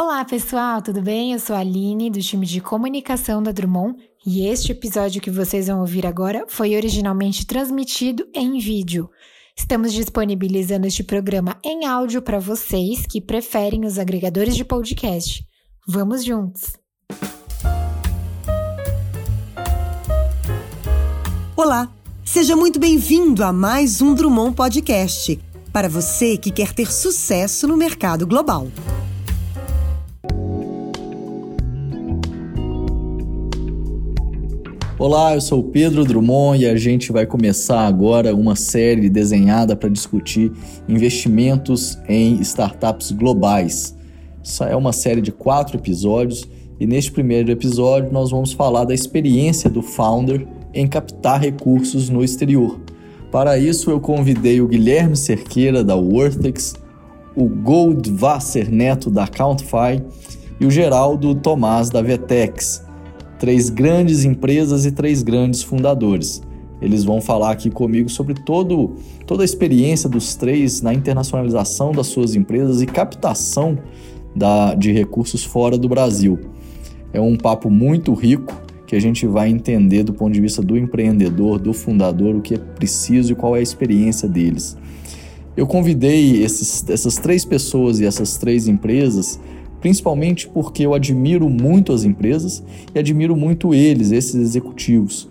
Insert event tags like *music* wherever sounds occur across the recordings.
Olá, pessoal, tudo bem? Eu sou a Aline, do time de comunicação da Drummond, e este episódio que vocês vão ouvir agora foi originalmente transmitido em vídeo. Estamos disponibilizando este programa em áudio para vocês que preferem os agregadores de podcast. Vamos juntos! Olá, seja muito bem-vindo a mais um Drummond Podcast para você que quer ter sucesso no mercado global. Olá, eu sou o Pedro Drummond e a gente vai começar agora uma série desenhada para discutir investimentos em startups globais. Essa é uma série de quatro episódios e neste primeiro episódio nós vamos falar da experiência do founder em captar recursos no exterior. Para isso eu convidei o Guilherme Cerqueira da Worthex, o Goldwasser Neto da Countify e o Geraldo Tomás da Vetex três grandes empresas e três grandes fundadores. Eles vão falar aqui comigo sobre todo, toda a experiência dos três na internacionalização das suas empresas e captação da, de recursos fora do Brasil. É um papo muito rico que a gente vai entender do ponto de vista do empreendedor, do fundador, o que é preciso e qual é a experiência deles. Eu convidei esses, essas três pessoas e essas três empresas principalmente porque eu admiro muito as empresas e admiro muito eles, esses executivos.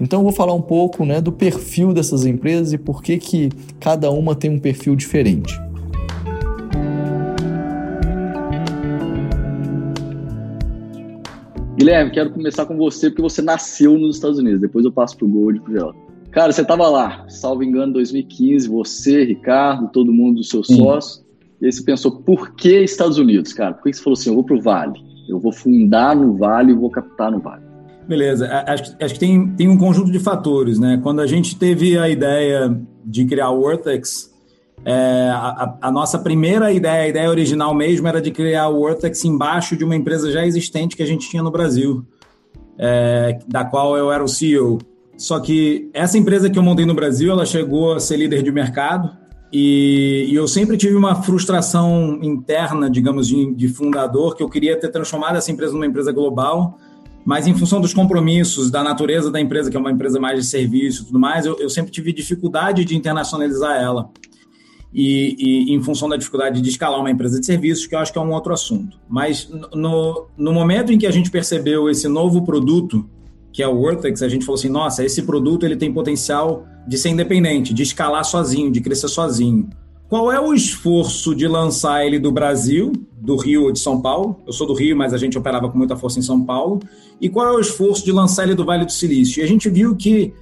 Então eu vou falar um pouco né, do perfil dessas empresas e por que, que cada uma tem um perfil diferente. Guilherme, quero começar com você porque você nasceu nos Estados Unidos. Depois eu passo pro Gold pro Geraldo. Cara, você estava lá, salvo engano, 2015, você, Ricardo, todo mundo, dos seus sócios. E aí você pensou, por que Estados Unidos, cara? Por que você falou assim, eu vou para o Vale? Eu vou fundar no Vale e vou captar no Vale? Beleza, acho, acho que tem, tem um conjunto de fatores, né? Quando a gente teve a ideia de criar o Wortex, é, a, a, nossa primeira ideia, a ideia original mesmo, era de criar o Wortex embaixo de uma empresa já existente que a gente tinha no Brasil, é, da qual eu era o CEO. Só que essa empresa que eu montei no Brasil, ela chegou a ser líder de mercado, e, e, eu sempre tive uma frustração interna, digamos, de, de, fundador, que eu queria ter transformado essa empresa numa empresa global, mas em função dos compromissos, da natureza da empresa, que é uma empresa mais de serviço e tudo mais, eu, eu sempre tive dificuldade de internacionalizar ela. E, e, em função da dificuldade de escalar uma empresa de serviços, que eu acho que é um outro assunto. Mas no, no momento em que a gente percebeu esse novo produto, que é o Wortex, a gente falou assim, nossa, esse produto ele tem potencial de ser independente, de escalar sozinho, de crescer sozinho. Qual é o esforço de lançar ele do Brasil, do Rio ou de São Paulo? Eu sou do Rio, mas a gente operava com muita força em São Paulo. E qual é o esforço de lançar ele do Vale do Silício? E a gente viu que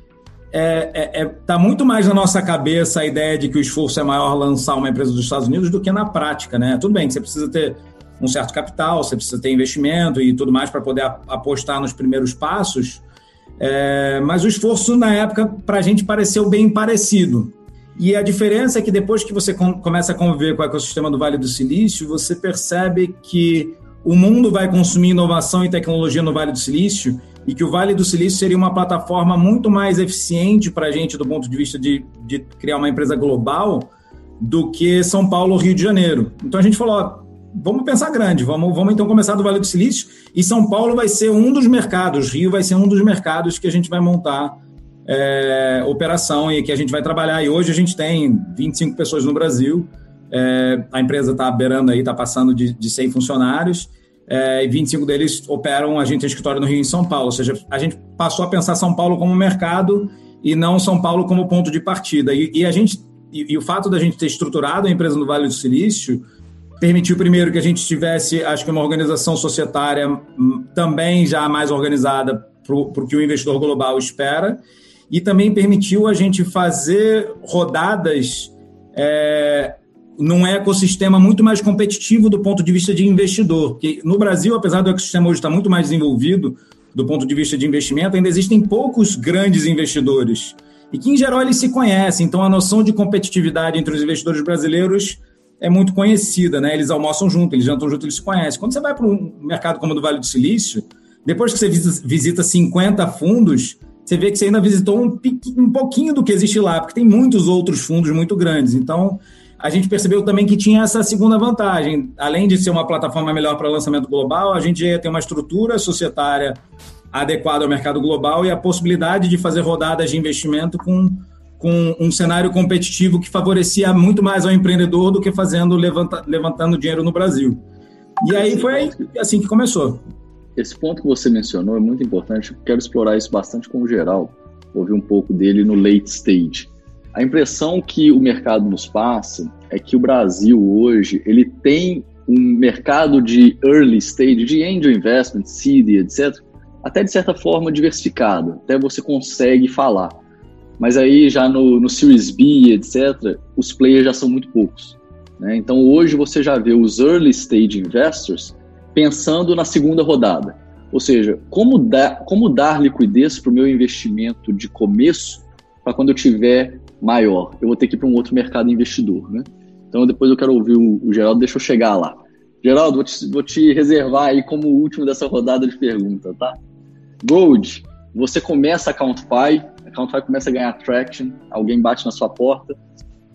é, é, é, tá muito mais na nossa cabeça a ideia de que o esforço é maior lançar uma empresa dos Estados Unidos do que na prática, né? Tudo bem que você precisa ter um certo capital, você precisa ter investimento e tudo mais para poder apostar nos primeiros passos, é, mas o esforço na época para a gente pareceu bem parecido. E a diferença é que depois que você com, começa a conviver com o ecossistema do Vale do Silício, você percebe que o mundo vai consumir inovação e tecnologia no Vale do Silício e que o Vale do Silício seria uma plataforma muito mais eficiente para a gente do ponto de vista de, de criar uma empresa global do que São Paulo ou Rio de Janeiro. Então a gente falou, ó, vamos pensar grande, vamos, vamos então começar do Vale do Silício e São Paulo vai ser um dos mercados, Rio vai ser um dos mercados que a gente vai montar é, operação e que a gente vai trabalhar. E hoje a gente tem 25 pessoas no Brasil, é, a empresa está beirando aí, está passando de, de 100 funcionários, é, e 25 deles operam a gente tem escritório no Rio e em São Paulo. Ou seja, a gente passou a pensar São Paulo como mercado e não São Paulo como ponto de partida. E, e a gente e, e, o fato da gente ter estruturado a empresa no Vale do Silício permitiu primeiro que a gente tivesse, acho que uma organização societária hum, também já mais organizada para o que o investidor global espera, e também permitiu a gente fazer rodadas é, num ecossistema muito mais competitivo do ponto de vista de investidor. Porque no Brasil, apesar do ecossistema hoje estar muito mais desenvolvido do ponto de vista de investimento, ainda existem poucos grandes investidores. E que, em geral, eles se conhecem. Então, a noção de competitividade entre os investidores brasileiros é muito conhecida, né? Eles almoçam junto, eles jantam junto, eles se conhecem. Quando você vai para um mercado como o do Vale do Silício, depois que você visita 50 fundos, você vê que você ainda visitou um, um pouquinho do que existe lá, porque tem muitos outros fundos muito grandes. Então, a gente percebeu também que tinha essa segunda vantagem. Além de ser uma plataforma melhor para lançamento global, a gente ia ter uma estrutura societária adequada ao mercado global e a possibilidade de fazer rodadas de investimento com, com um cenário competitivo que favorecia muito mais ao empreendedor do que fazendo levanta, levantando dinheiro no Brasil. E aí foi assim que começou. Esse ponto que você mencionou é muito importante. Quero explorar isso bastante com o geral, ouvir um pouco dele no late stage. A impressão que o mercado nos passa é que o Brasil hoje ele tem um mercado de early stage, de angel investment, seed, etc., até de certa forma diversificado, até você consegue falar. Mas aí já no, no Series B, etc., os players já são muito poucos. Né? Então hoje você já vê os early stage investors pensando na segunda rodada. Ou seja, como, da, como dar liquidez para o meu investimento de começo para quando eu tiver maior? Eu vou ter que ir para um outro mercado investidor. Né? Então depois eu quero ouvir o, o Geraldo, deixa eu chegar lá. Geraldo, vou te, vou te reservar aí como último dessa rodada de pergunta, tá? Gold, você começa a Count 5 então Counter-Strike começa a ganhar traction, alguém bate na sua porta,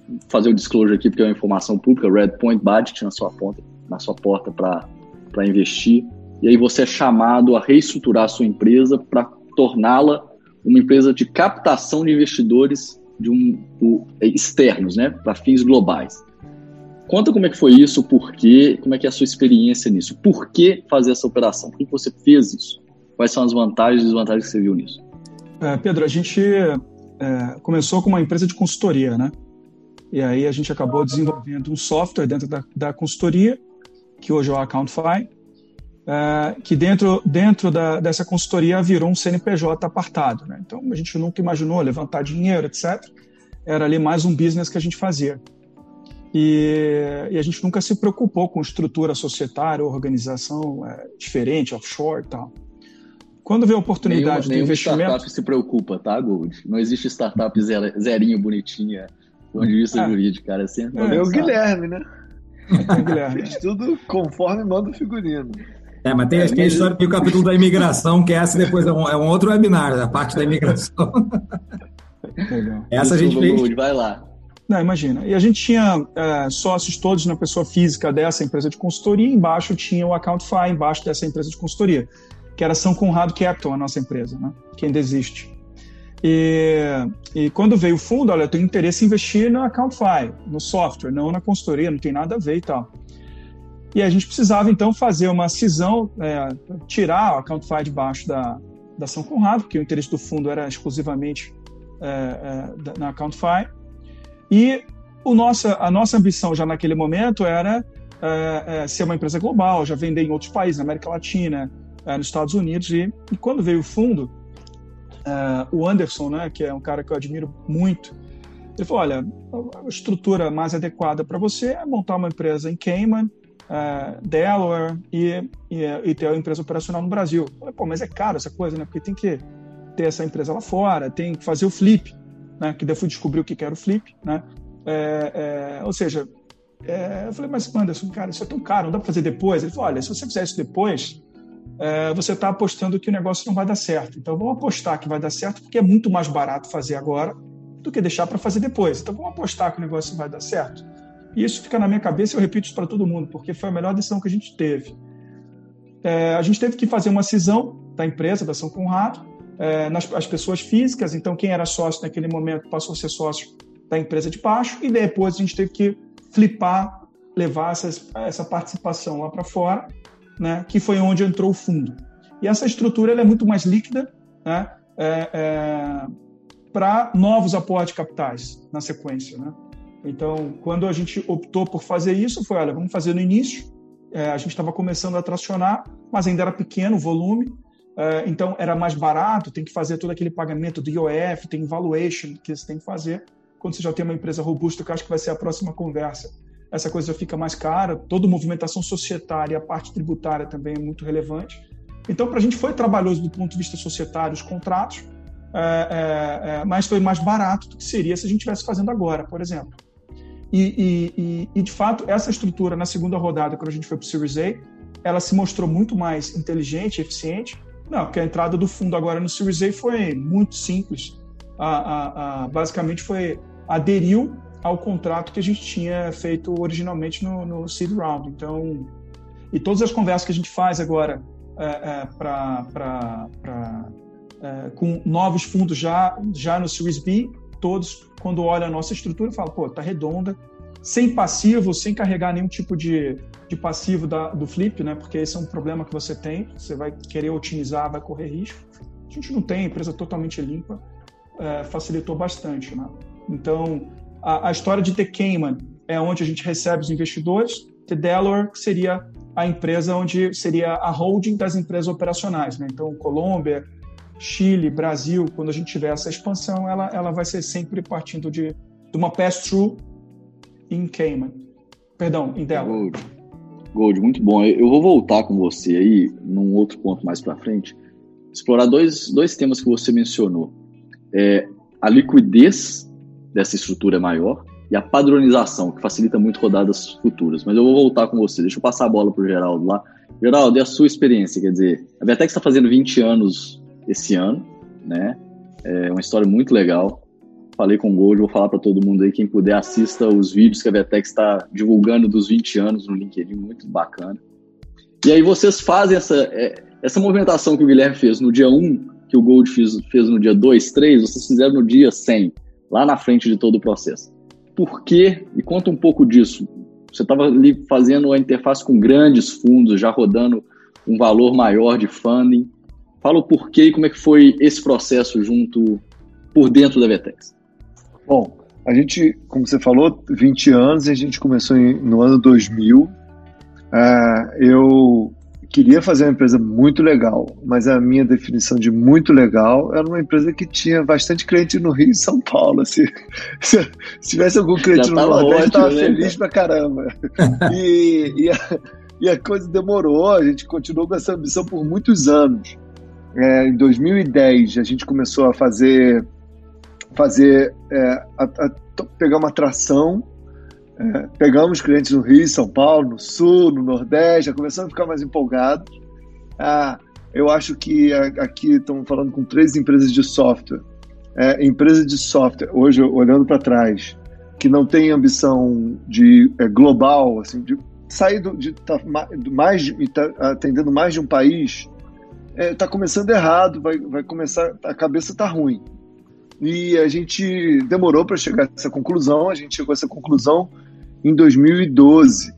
Vou fazer o disclosure aqui porque é uma informação pública, Red Point bate na sua porta, na sua porta para investir, e aí você é chamado a reestruturar a sua empresa para torná-la uma empresa de captação de investidores de um, é, externos, né, para fins globais. Conta como é que foi isso, por quê, como é que é a sua experiência nisso. Por que fazer essa operação? Por que você fez isso? Quais são as vantagens e desvantagens que você viu nisso? É, Pedro, a gente é, começou com uma empresa de consultoria, né? E aí a gente acabou desenvolvendo um software dentro da, da consultoria, que hoje é o Accountify, é, que dentro, dentro da, dessa consultoria virou um CNPJ apartado. Né? Então a gente nunca imaginou levantar dinheiro, etc. Era ali mais um business que a gente fazia. E, e a gente nunca se preocupou com estrutura societária, organização é, diferente, offshore e tal. Quando vê a oportunidade nenhuma, do investimento... startup se preocupa, tá, Gold? Não existe startup zerinho bonitinha, do ponto de vista é. jurídico, cara. É, sempre é, o Guilherme, né? É o Guilherme. Fez tudo conforme manda o figurino. É, mas tem, é, tem a história do capítulo da imigração, que essa depois é um, é um outro webinar, a parte da imigração. Legal. Essa a gente fez... Gold, vai lá. Não, imagina. E a gente tinha é, sócios todos na pessoa física dessa empresa de consultoria, e embaixo tinha o Accountify, embaixo dessa empresa de consultoria que era São Conrado Capital, a nossa empresa, né? que ainda existe. E, e quando veio o fundo, olha, eu tenho interesse em investir na Accountify, no software, não na consultoria, não tem nada a ver e tal. E a gente precisava, então, fazer uma cisão, é, tirar a Accountify debaixo da, da São Conrado, porque o interesse do fundo era exclusivamente é, é, na Accountify. E o nossa, a nossa ambição já naquele momento era é, é, ser uma empresa global, já vender em outros países, na América Latina, é, nos Estados Unidos. E, e, quando veio o fundo, é, o Anderson, né, que é um cara que eu admiro muito, ele falou: olha, a estrutura mais adequada para você é montar uma empresa em Cayman, é, Delaware e, e, e, ter a empresa operacional no Brasil. Falei, Pô, mas é caro essa coisa, né? Porque tem que ter essa empresa lá fora, tem que fazer o flip, né? Que daí fui descobrir o que era o flip, né? É, é, ou seja, eu falei, mas Anderson, cara, isso é tão caro, não dá para fazer depois? Ele falou, olha, se você fizer isso depois, é, você está apostando que o negócio não vai dar certo. Então vamos apostar que vai dar certo, porque é muito mais barato fazer agora do que deixar para fazer depois. Então vamos apostar que o negócio vai dar certo. E isso fica na minha cabeça e eu repito isso para todo mundo, porque foi a melhor decisão que a gente teve. É, a gente teve que fazer uma cisão da empresa, da São Conrado, é, nas as pessoas físicas. Então quem era sócio naquele momento passou a ser sócio da empresa de baixo e depois a gente teve que flipar, levar essas, essa participação lá para fora né, que foi onde entrou o fundo. E essa estrutura é muito mais líquida né, é, é, para novos aportes capitais na sequência. Né? Então, quando a gente optou por fazer isso, foi, olha, vamos fazer no início. É, a gente estava começando a tracionar, mas ainda era pequeno o volume, é, então era mais barato, tem que fazer todo aquele pagamento do IOF, tem valuation que você tem que fazer. Quando você já tem uma empresa robusta, que eu acho que vai ser a próxima conversa, essa coisa fica mais cara, toda movimentação societária, a parte tributária também é muito relevante. Então, para a gente foi trabalhoso do ponto de vista societário os contratos, é, é, é, mas foi mais barato do que seria se a gente estivesse fazendo agora, por exemplo. E, e, e, de fato, essa estrutura na segunda rodada, quando a gente foi para o Series A, ela se mostrou muito mais inteligente, eficiente. Não, porque a entrada do fundo agora no Series A foi muito simples. A, a, a, basicamente foi aderiu ao contrato que a gente tinha feito originalmente no, no seed round. Então, e todas as conversas que a gente faz agora é, é, para é, com novos fundos já já no Series B, todos quando olham a nossa estrutura falam, pô, tá redonda, sem passivo, sem carregar nenhum tipo de, de passivo da, do flip, né? Porque esse é um problema que você tem, você vai querer otimizar, vai correr risco. A gente não tem, empresa totalmente limpa, é, facilitou bastante, né? Então, a, a, história de The Cayman é onde a gente recebe os investidores, The Delaware seria a empresa onde seria a holding das empresas operacionais, né? Então, Colômbia, Chile, Brasil, quando a gente tiver essa expansão, ela, ela vai ser sempre partindo de, de uma pass-through em Cayman. Perdão, em Delaware. Gold. Gold, muito bom. Eu vou voltar com você aí, num outro ponto mais para frente, explorar dois, dois temas que você mencionou. É, a liquidez dessa estrutura maior e a padronização, que facilita muito rodadas futuras. Mas eu vou voltar com você. Deixa eu passar a bola para o Geraldo lá. Geraldo, e a sua experiência? Quer dizer, a Vertex está fazendo 20 anos esse ano, né? É uma história muito legal falei com o Gold, vou falar para todo mundo aí, quem puder assista os vídeos que a Vetex está divulgando dos 20 anos no LinkedIn, muito bacana. E aí vocês fazem essa, é, essa movimentação que o Guilherme fez no dia 1, que o Gold fez, fez no dia 2, 3, vocês fizeram no dia 100, lá na frente de todo o processo. Por quê? E conta um pouco disso. Você estava ali fazendo a interface com grandes fundos, já rodando um valor maior de funding. Fala o porquê e como é que foi esse processo junto por dentro da Vetex. Bom, a gente, como você falou, 20 anos, a gente começou em, no ano 2000. Uh, é, eu queria fazer uma empresa muito legal, mas a minha definição de muito legal era uma empresa que tinha bastante cliente no Rio e São Paulo. Se, *laughs* se, se tivesse algum cliente Já no Nordeste, eu estava né? feliz pra caramba. *laughs* e, e, a, e, a, coisa demorou, a gente continuou com essa ambição por muitos anos. É, em 2010, a gente começou a fazer fazer, é, a, a, pegar uma atração. É, pegamos clientes no Rio, São Paulo, no Sul, no Nordeste, já começamos a ficar mais empolgados. Ah, eu acho que aqui estamos falando com três empresas de software. É, empresa de software, hoje olhando para trás, que não tem ambição de é, global, assim, de sair do, de tá, mais de, tá atendendo mais de um país, está é, começando errado, vai, vai começar, a cabeça está ruim. E a gente demorou para chegar a essa conclusão. A gente chegou a essa conclusão em 2012,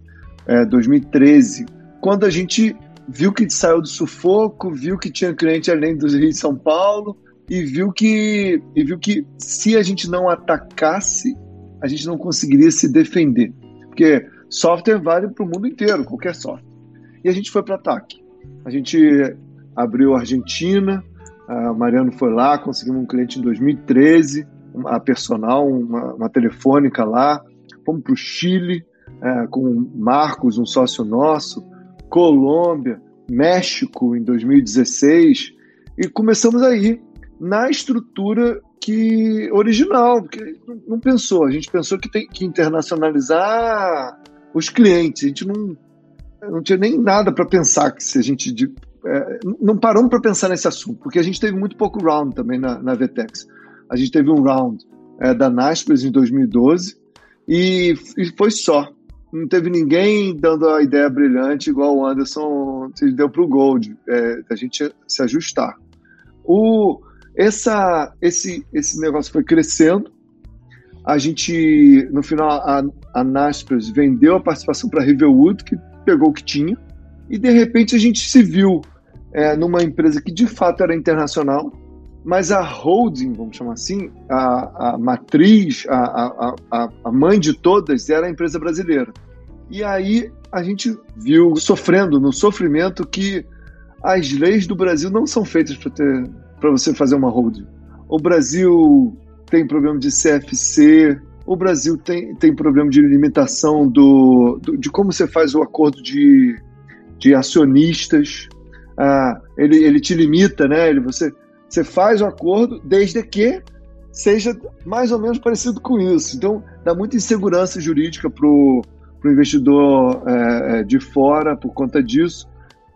é, 2013, quando a gente viu que saiu do sufoco, viu que tinha cliente além do Rio de São Paulo e viu que e viu que se a gente não atacasse, a gente não conseguiria se defender, porque software vale para o mundo inteiro, qualquer software. E a gente foi para ataque. A gente abriu a Argentina, a Mariano foi lá, conseguimos um cliente em 2013, a personal, uma, uma telefônica lá. Fomos para o Chile é, com Marcos, um sócio nosso, Colômbia, México em 2016 e começamos aí na estrutura que original, porque não pensou, a gente pensou que tem que internacionalizar os clientes, a gente não, não tinha nem nada para pensar que se a gente é, não paramos para pensar nesse assunto, porque a gente teve muito pouco round também na, na VTEX. A gente teve um round é, da Naspers em 2012 e, e, foi só. Não teve ninguém dando a ideia brilhante igual o Anderson deu para o Gold, é, a gente se ajustar. O, essa, esse, esse negócio foi crescendo. A gente, no final, a, a Naspers vendeu a participação para a Riverwood, que pegou o que tinha, e de repente a gente se viu é, numa empresa que de fato era internacional, mas a holding, vamos chamar assim, a, a matriz, a, a, a mãe de todas era a empresa brasileira. E aí a gente viu sofrendo no sofrimento que as leis do Brasil não são feitas para você fazer uma holding. O Brasil tem problema de CFC, o Brasil tem, tem problema de limitação do, do de como você faz o acordo de, de acionistas ah, ele, ele te limita, né? Ele, você, você faz o acordo desde que seja mais ou menos parecido com isso. Então, dá muita insegurança jurídica para o investidor é, é, de fora por conta disso.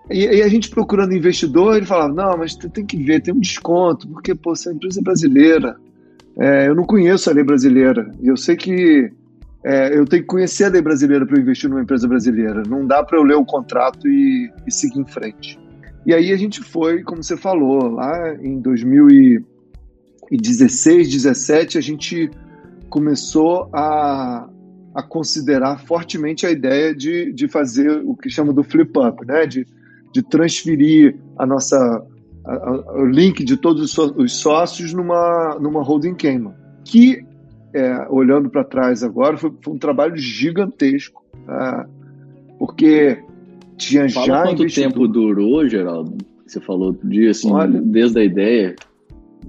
E, e, a gente procurando investidor, ele falava, não, mas tem que ver, tem um desconto, porque, pô, essa empresa é brasileira, É, eu não conheço a lei brasileira. E eu sei que é, eu tenho que conhecer a lei brasileira para investir numa empresa brasileira. Não dá para eu ler o contrato e, e, seguir em frente. E aí a gente foi, como você falou, lá em 2016, 2017, a gente começou a, a considerar fortemente a ideia de, de fazer o que chama do flip-up, né? de, de transferir a nossa, a, a, o link de todos os sócios numa, numa holding Cayman, que é, olhando para trás agora, foi, foi, um trabalho gigantesco, tá? porque tinha Fala já. Quanto tempo durou, Geraldo? Você falou dia, assim, Olha, desde a ideia,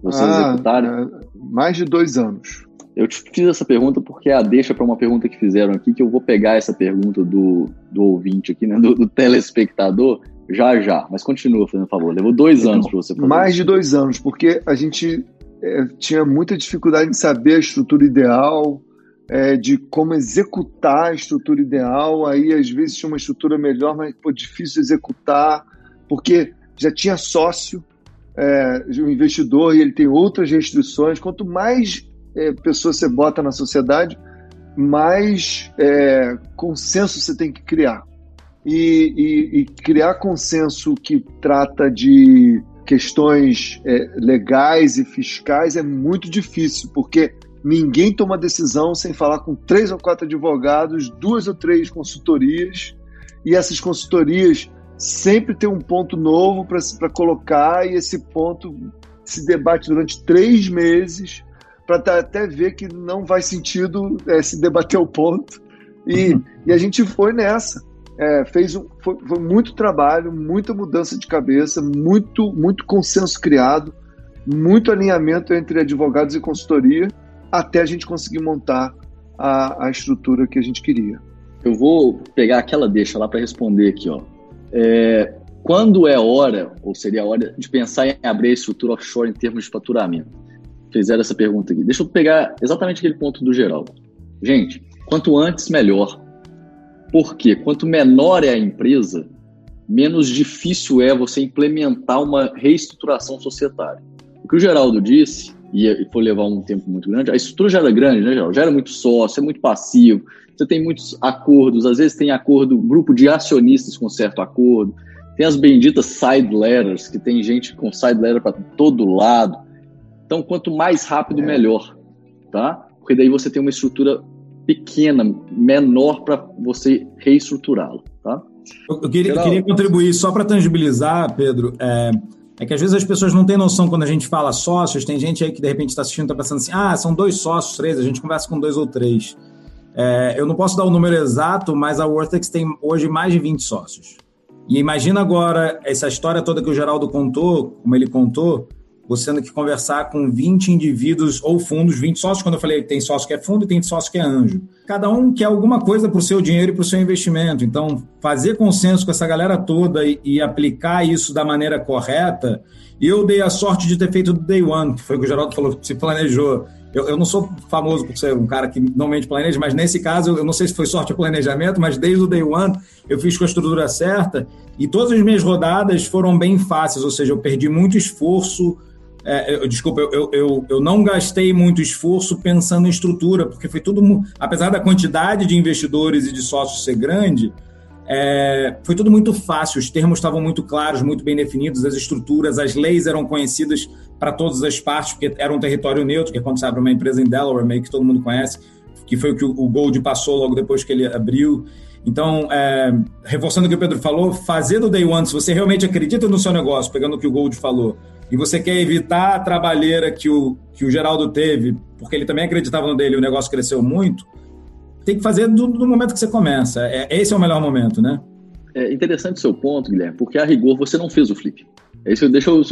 vocês ah, executaram? É, mais de dois anos. Eu te fiz essa pergunta porque a deixa para uma pergunta que fizeram aqui, que eu vou pegar essa pergunta do, do ouvinte aqui, né, do, do telespectador, já já. Mas continua, fazendo favor. Levou dois então, anos para você fazer Mais isso. de dois anos, porque a gente é, tinha muita dificuldade de saber a estrutura ideal, é, de como executar a estrutura ideal. Aí, às vezes, tinha uma estrutura melhor, mas foi difícil executar, porque já tinha sócio, é, o investidor, e ele tem outras restrições. Quanto mais é, pessoas você bota na sociedade, mais é, consenso você tem que criar. E, e, e criar consenso que trata de questões é, legais e fiscais é muito difícil, porque ninguém toma decisão sem falar com três ou quatro advogados, duas ou três consultorias, e essas consultorias sempre tem um ponto novo para colocar, e esse ponto se debate durante três meses para até ver que não faz sentido é, se debater o ponto. E, uhum. e a gente foi nessa é, fez um, foi, foi, muito trabalho, muita mudança de cabeça, muito, muito consenso criado, muito alinhamento entre advogados e consultoria, até a gente conseguir montar a, a estrutura que a gente queria. Eu vou pegar aquela deixa lá para responder aqui, ó. É, quando é hora, ou seria hora, de pensar em abrir a estrutura offshore em termos de faturamento? Fizeram essa pergunta aqui. Deixa eu pegar exatamente aquele ponto do geral. Gente, quanto antes, melhor porque quanto menor é a empresa, menos difícil é você implementar uma reestruturação societária. O que o Geraldo disse, e foi levar um tempo muito grande, a estrutura já era grande, né, Geraldo? Já era muito sócio, é muito passivo, você tem muitos acordos, às vezes tem acordo, grupo de acionistas com certo acordo, tem as benditas side letters, que tem gente com side letter para todo lado. Então, quanto mais rápido, é. melhor, tá? Porque daí você tem uma estrutura pequena, menor para você reestruturá-lo, tá? Eu, eu queria, queria, contribuir só para tangibilizar, Pedro. É, é, que às vezes as pessoas não têm noção quando a gente fala sócios. Tem gente aí que de repente está assistindo está pensando assim: ah, são dois sócios, três. A gente conversa com dois ou três. É, eu não posso dar o número exato, mas a Wortex tem hoje mais de 20 sócios. E imagina agora essa história toda que o Geraldo contou, como ele contou, você tendo que conversar com 20 indivíduos ou fundos, 20 sócios, quando eu falei tem sócio que é fundo e tem sócio que é anjo. Cada um quer alguma coisa para o seu dinheiro e para o seu investimento. Então, fazer consenso com essa galera toda e, e, aplicar isso da maneira correta. Eu dei a sorte de ter feito do day one, que foi o que o Geraldo falou, se planejou. Eu, eu, não sou famoso por ser um cara que normalmente planeja, mas nesse caso, eu não sei se foi sorte ou planejamento, mas desde o day one eu fiz com a estrutura certa e todas as minhas rodadas foram bem fáceis, ou seja, eu perdi muito esforço é, eu, desculpa, eu, eu, eu não gastei muito esforço pensando em estrutura, porque foi tudo, apesar da quantidade de investidores e de sócios ser grande, é, foi tudo muito fácil, os termos estavam muito claros, muito bem definidos, as estruturas, as leis eram conhecidas para todas as partes, porque era um território neutro, que é quando você abre uma empresa em Delaware, meio que todo mundo conhece, que foi o que o Gold passou logo depois que ele abriu. Então, é, reforçando o que o Pedro falou, fazer do day one, se você realmente acredita no seu negócio, pegando o que o Gold falou, e você quer evitar a trabalheira que o, que o Geraldo teve, porque ele também acreditava no dele e o negócio cresceu muito, tem que fazer do, do momento que você começa. É, esse é o melhor momento, né? É interessante o seu ponto, Guilherme, porque a rigor você não fez o flip. É isso, deixa eu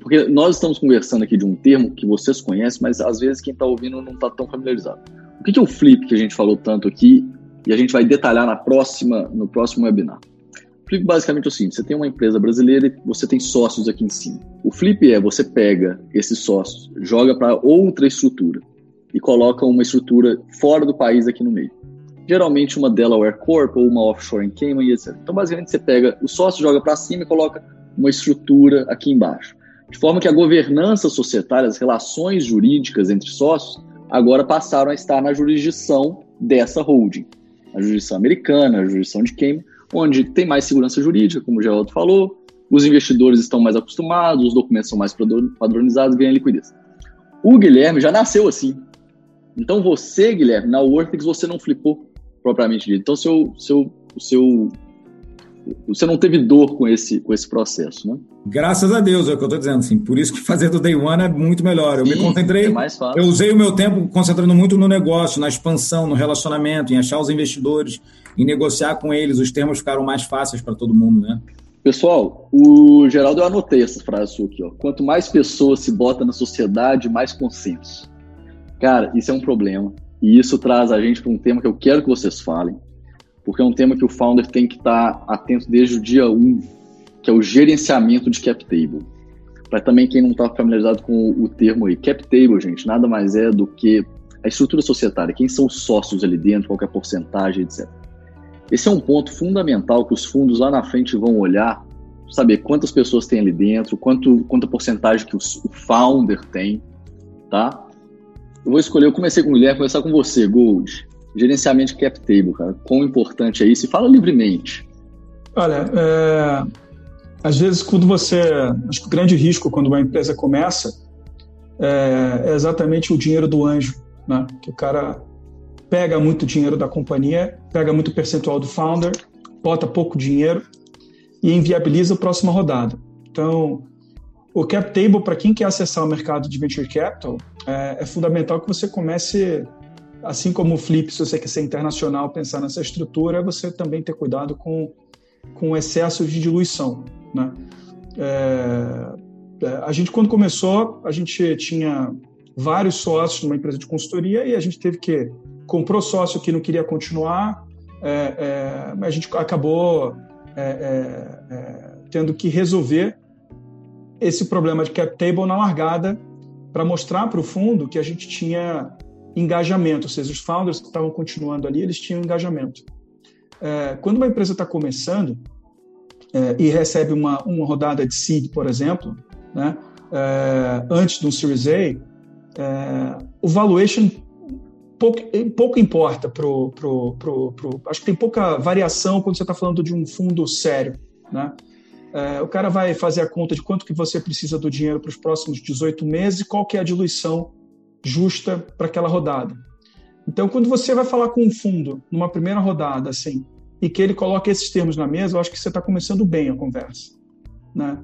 porque nós estamos conversando aqui de um termo que vocês conhecem, mas às vezes quem está ouvindo não está tão familiarizado. O que é o flip que a gente falou tanto aqui e a gente vai detalhar na próxima, no próximo webinar? Flip basicamente é o seguinte: você tem uma empresa brasileira e você tem sócios aqui em cima. O flip é você pega esses sócios, joga para outra estrutura e coloca uma estrutura fora do país aqui no meio. Geralmente uma Delaware Corp ou uma offshore em Cayman e etc. Então basicamente você pega o sócio, joga para cima e coloca uma estrutura aqui embaixo. De forma que a governança societária, as relações jurídicas entre sócios, agora passaram a estar na jurisdição dessa holding. A jurisdição americana, a jurisdição de Cayman, onde tem mais segurança jurídica, como o Geraldo falou, os investidores estão mais acostumados, os documentos são mais padronizados, ganha liquidez. O Guilherme já nasceu assim. Então você, Guilherme, na Workix você não flipou propriamente dito. Então seu, seu, seu, você não teve dor com esse, com esse processo, né? Graças a Deus, é o que eu estou dizendo. Assim, por isso que fazer do Day One é muito melhor. Eu Sim, me concentrei, é mais fácil. eu usei o meu tempo concentrando muito no negócio, na expansão, no relacionamento, em achar os investidores, em negociar com eles. Os termos ficaram mais fáceis para todo mundo, né? Pessoal, o Geraldo, eu anotei essa frase sua aqui, ó. Quanto mais pessoas se bota na sociedade, mais consenso. Cara, isso é um problema. E isso traz a gente para um tema que eu quero que vocês falem, porque é um tema que o founder tem que estar atento desde o dia 1, que é o gerenciamento de cap table. Para também quem não está familiarizado com o termo aí, cap table, gente, nada mais é do que a estrutura societária, quem são os sócios ali dentro, qual é a porcentagem, etc. Esse é um ponto fundamental que os fundos lá na frente vão olhar, saber quantas pessoas tem ali dentro, quanto, quanta porcentagem que o, o founder tem, tá? Eu vou escolher, eu comecei com o Guilherme, começar com você, Gold. Gerenciamento cap table, cara. Quão importante é isso? E fala livremente. Olha, é, às vezes quando você. Acho que o grande risco quando uma empresa começa é, é exatamente o dinheiro do anjo, né? Que o cara pega muito dinheiro da companhia, pega muito percentual do founder, bota pouco dinheiro e inviabiliza a próxima rodada. Então, o cap table, para quem quer acessar o mercado de venture capital, é, é, fundamental que você comece, assim como o flip, se você quer ser internacional, pensar nessa estrutura, você também ter cuidado com, com o excesso de diluição. Né? É, é a gente, quando começou, a gente tinha vários sócios numa empresa de consultoria e a gente teve que comprou sócio que não queria continuar, é, é, a gente acabou é, é, é, tendo que resolver esse problema de cap table na largada para mostrar para o fundo que a gente tinha engajamento, ou seja, os founders que estavam continuando ali, eles tinham engajamento. quando uma empresa está começando e recebe uma, uma rodada de seed, por exemplo, né, antes de um Series A, o valuation pouco, pouco importa pro, pro, pro, pro, Acho que tem pouca variação quando você está falando de um fundo sério, né? É, o cara vai fazer a conta de quanto que você precisa do dinheiro para os próximos 18 meses e qual que é a diluição justa para aquela rodada. Então, quando você vai falar com um fundo numa primeira rodada, assim, e que ele coloca esses termos na mesa, eu acho que você está começando bem a conversa, né?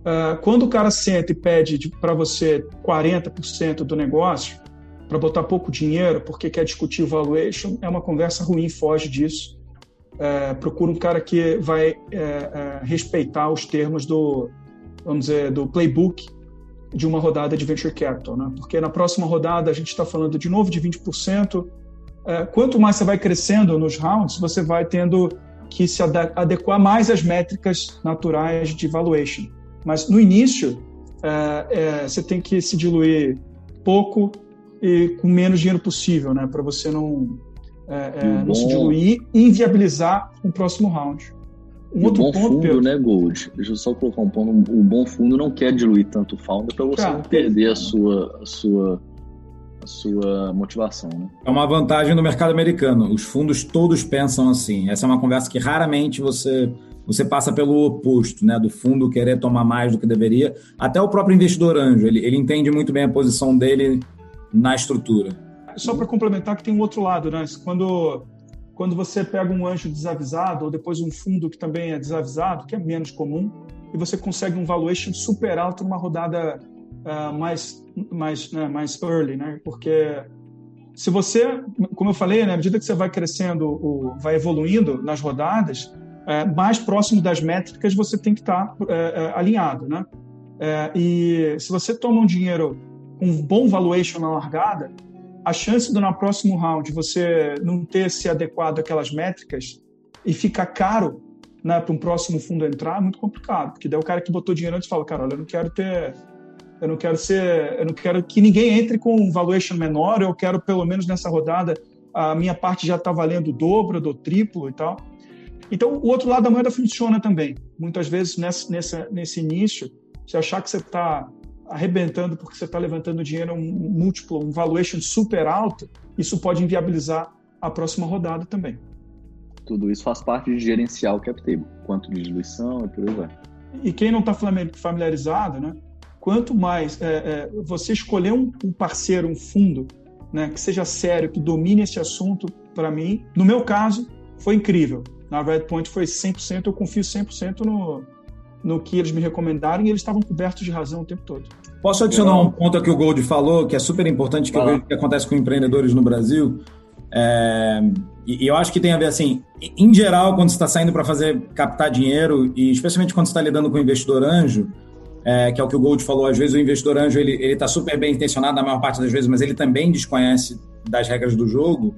Uh, quando o cara senta e pede para você 40% do negócio, para botar pouco dinheiro porque quer discutir valuation, é uma conversa ruim, foge disso. É, procura um cara que vai é, é, respeitar os termos do, vamos dizer, do playbook de uma rodada de venture capital, né? Porque na próxima rodada a gente está falando de novo de 20%. É, quanto mais você vai crescendo nos rounds, você vai tendo que se adequar mais às métricas naturais de valuation. Mas no início, é, é, você tem que se diluir pouco e com menos dinheiro possível, né? Para você não, é, é, não se diluir e inviabilizar o próximo round. Um outro bom ponto, fundo, Pedro, né, Gold? Deixa eu só colocar um ponto. O bom fundo não quer diluir tanto o founder para você não perder a sua, a sua, a sua motivação. Né? É uma vantagem do mercado americano. Os fundos todos pensam assim. Essa é uma conversa que raramente você você passa pelo oposto, né? Do fundo querer tomar mais do que deveria. Até o próprio investidor anjo, ele, ele entende muito bem a posição dele na estrutura. Só para complementar que tem um outro lado, né? Quando, quando você pega um anjo desavisado ou depois um fundo que também é desavisado, que é menos comum, e você consegue um valuation super alto numa rodada uh, mais, mais, né, mais early, né? Porque se você, como eu falei, né, à medida que você vai crescendo, o, vai evoluindo nas rodadas, é, mais próximo das métricas você tem que estar tá, é, é, alinhado, né? É, e se você toma um dinheiro um bom valuation na largada, a chance de no próximo round você não ter se adequado àquelas métricas e ficar caro né, para um próximo fundo entrar é muito complicado, porque daí o cara que botou dinheiro antes fala, cara, olha, eu não quero ter, eu não quero ser, eu não quero que ninguém entre com um valuation menor, eu quero pelo menos nessa rodada a minha parte já está valendo o dobro, do triplo e tal. Então, o outro lado da moeda funciona também. Muitas vezes, nesse, nesse, nesse início, você achar que você está arrebentando porque você está levantando dinheiro um múltiplo, um valuation super alto, isso pode inviabilizar a próxima rodada também. Tudo isso faz parte de gerenciar o cap table, quanto de diluição e por aí vai. E quem não está familiarizado, né? Quanto mais é, é, você escolher um, um, parceiro, um fundo, né, que seja sério, que domine esse assunto, para mim, no meu caso, foi incrível. Na Redpoint foi 100%, eu confio 100% no, no que eles me recomendaram e eles estavam cobertos de razão o tempo todo. Posso adicionar um ponto que o Gold falou, que é super importante, que eu vejo que acontece com empreendedores no Brasil? É, e eu acho que tem a ver assim, em geral, quando você está saindo para fazer captar dinheiro, e especialmente quando você está lidando com investidor anjo, é, que é o que o Gold falou, às vezes o investidor anjo ele está super bem intencionado na maior parte das vezes, mas ele também desconhece das regras do jogo.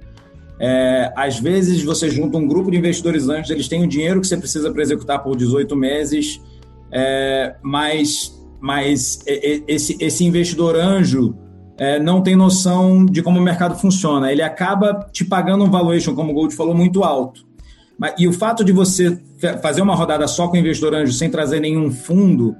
É, às vezes você junta um grupo de investidores anjos, eles têm o dinheiro que você precisa para executar por 18 meses, é, mas, mas esse, esse investidor anjo é, não tem noção de como o mercado funciona. Ele acaba te pagando um valuation, como o Gold falou, muito alto. E o fato de você fazer uma rodada só com investidor anjo sem trazer nenhum fundo,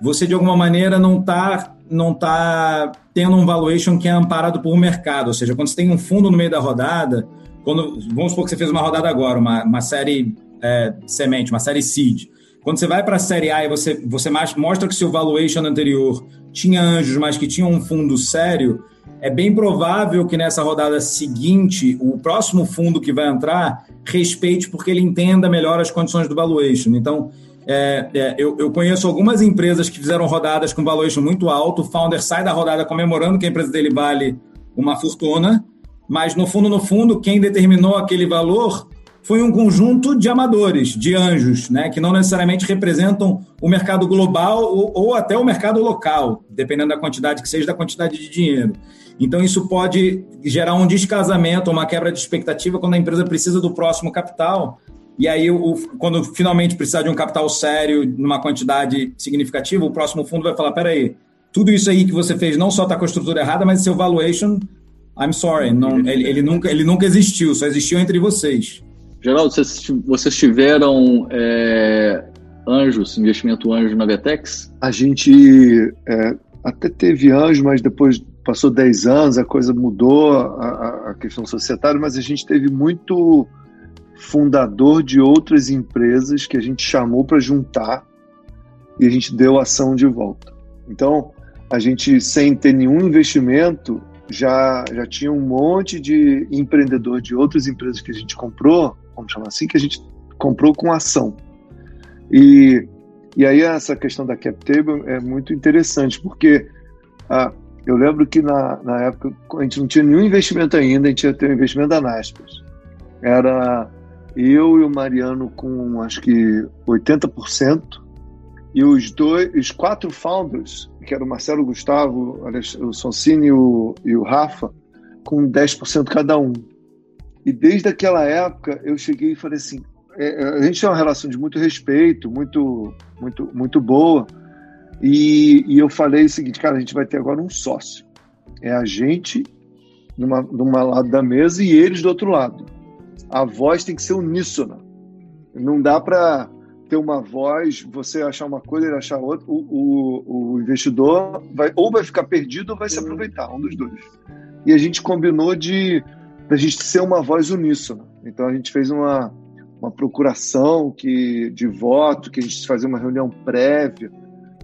você de alguma maneira não está não tá tendo um valuation que é amparado por um mercado. Ou seja, quando você tem um fundo no meio da rodada, quando, vamos supor que você fez uma rodada agora, uma, uma série é, semente, uma série seed. Quando você vai para a série A e você, você mostra que seu valuation anterior tinha anjos, mas que tinha um fundo sério, é bem provável que nessa rodada seguinte, o próximo fundo que vai entrar respeite porque ele entenda melhor as condições do valuation. Então, é, é, eu, eu, conheço algumas empresas que fizeram rodadas com valuation muito alto, o founder sai da rodada comemorando que a empresa dele vale uma fortuna, mas no fundo, no fundo, quem determinou aquele valor foi um conjunto de amadores, de anjos, né, que não necessariamente representam o mercado global ou, ou, até o mercado local, dependendo da quantidade que seja, da quantidade de dinheiro. Então, isso pode gerar um descasamento, uma quebra de expectativa quando a empresa precisa do próximo capital. E aí, o, quando finalmente precisar de um capital sério, numa quantidade significativa, o próximo fundo vai falar: peraí, tudo isso aí que você fez não só está com a estrutura errada, mas seu valuation I'm sorry, não, ele, ele, nunca, ele nunca existiu, só existiu entre vocês. Geraldo, vocês, vocês tiveram é, anjos, investimento anjo na Vetex? A gente é, até teve anjo, mas depois passou 10 anos, a coisa mudou, a, a questão societária, mas a gente teve muito fundador de outras empresas que a gente chamou para juntar e a gente deu ação de volta. Então, a gente, sem ter nenhum investimento, já, já tinha um monte de empreendedor de outras empresas que a gente comprou, vamos chamar assim, que a gente comprou com ação. E, e aí essa questão da cap table é muito interessante, porque ah, eu lembro que na, na época a gente não tinha nenhum investimento ainda, a gente ia ter um investimento da Naspers. Era eu e o Mariano com acho que 80%, e os dois, os quatro founders que era o Marcelo Gustavo, o Sonsini e o, e o Rafa, com 10% cada um. E desde aquela época eu cheguei e falei assim: é, é, a gente tem uma relação de muito respeito, muito, muito, muito boa. E, e, eu falei o seguinte, cara, a gente vai ter agora um sócio. É a gente numa, numa lado da mesa e eles do outro lado. A voz tem que ser uníssona. Não dá para ter uma voz, você achar uma coisa, ele achar outra, o, o, o investidor vai, ou vai ficar perdido ou vai se aproveitar, um dos dois. E a gente combinou de a gente ser uma voz uníssona. Então a gente fez uma, uma procuração que, de voto, que a gente fazia uma reunião prévia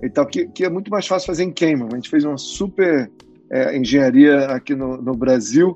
e tal, que, que é muito mais fácil fazer em Cayman. A gente fez uma super é, engenharia aqui no, no Brasil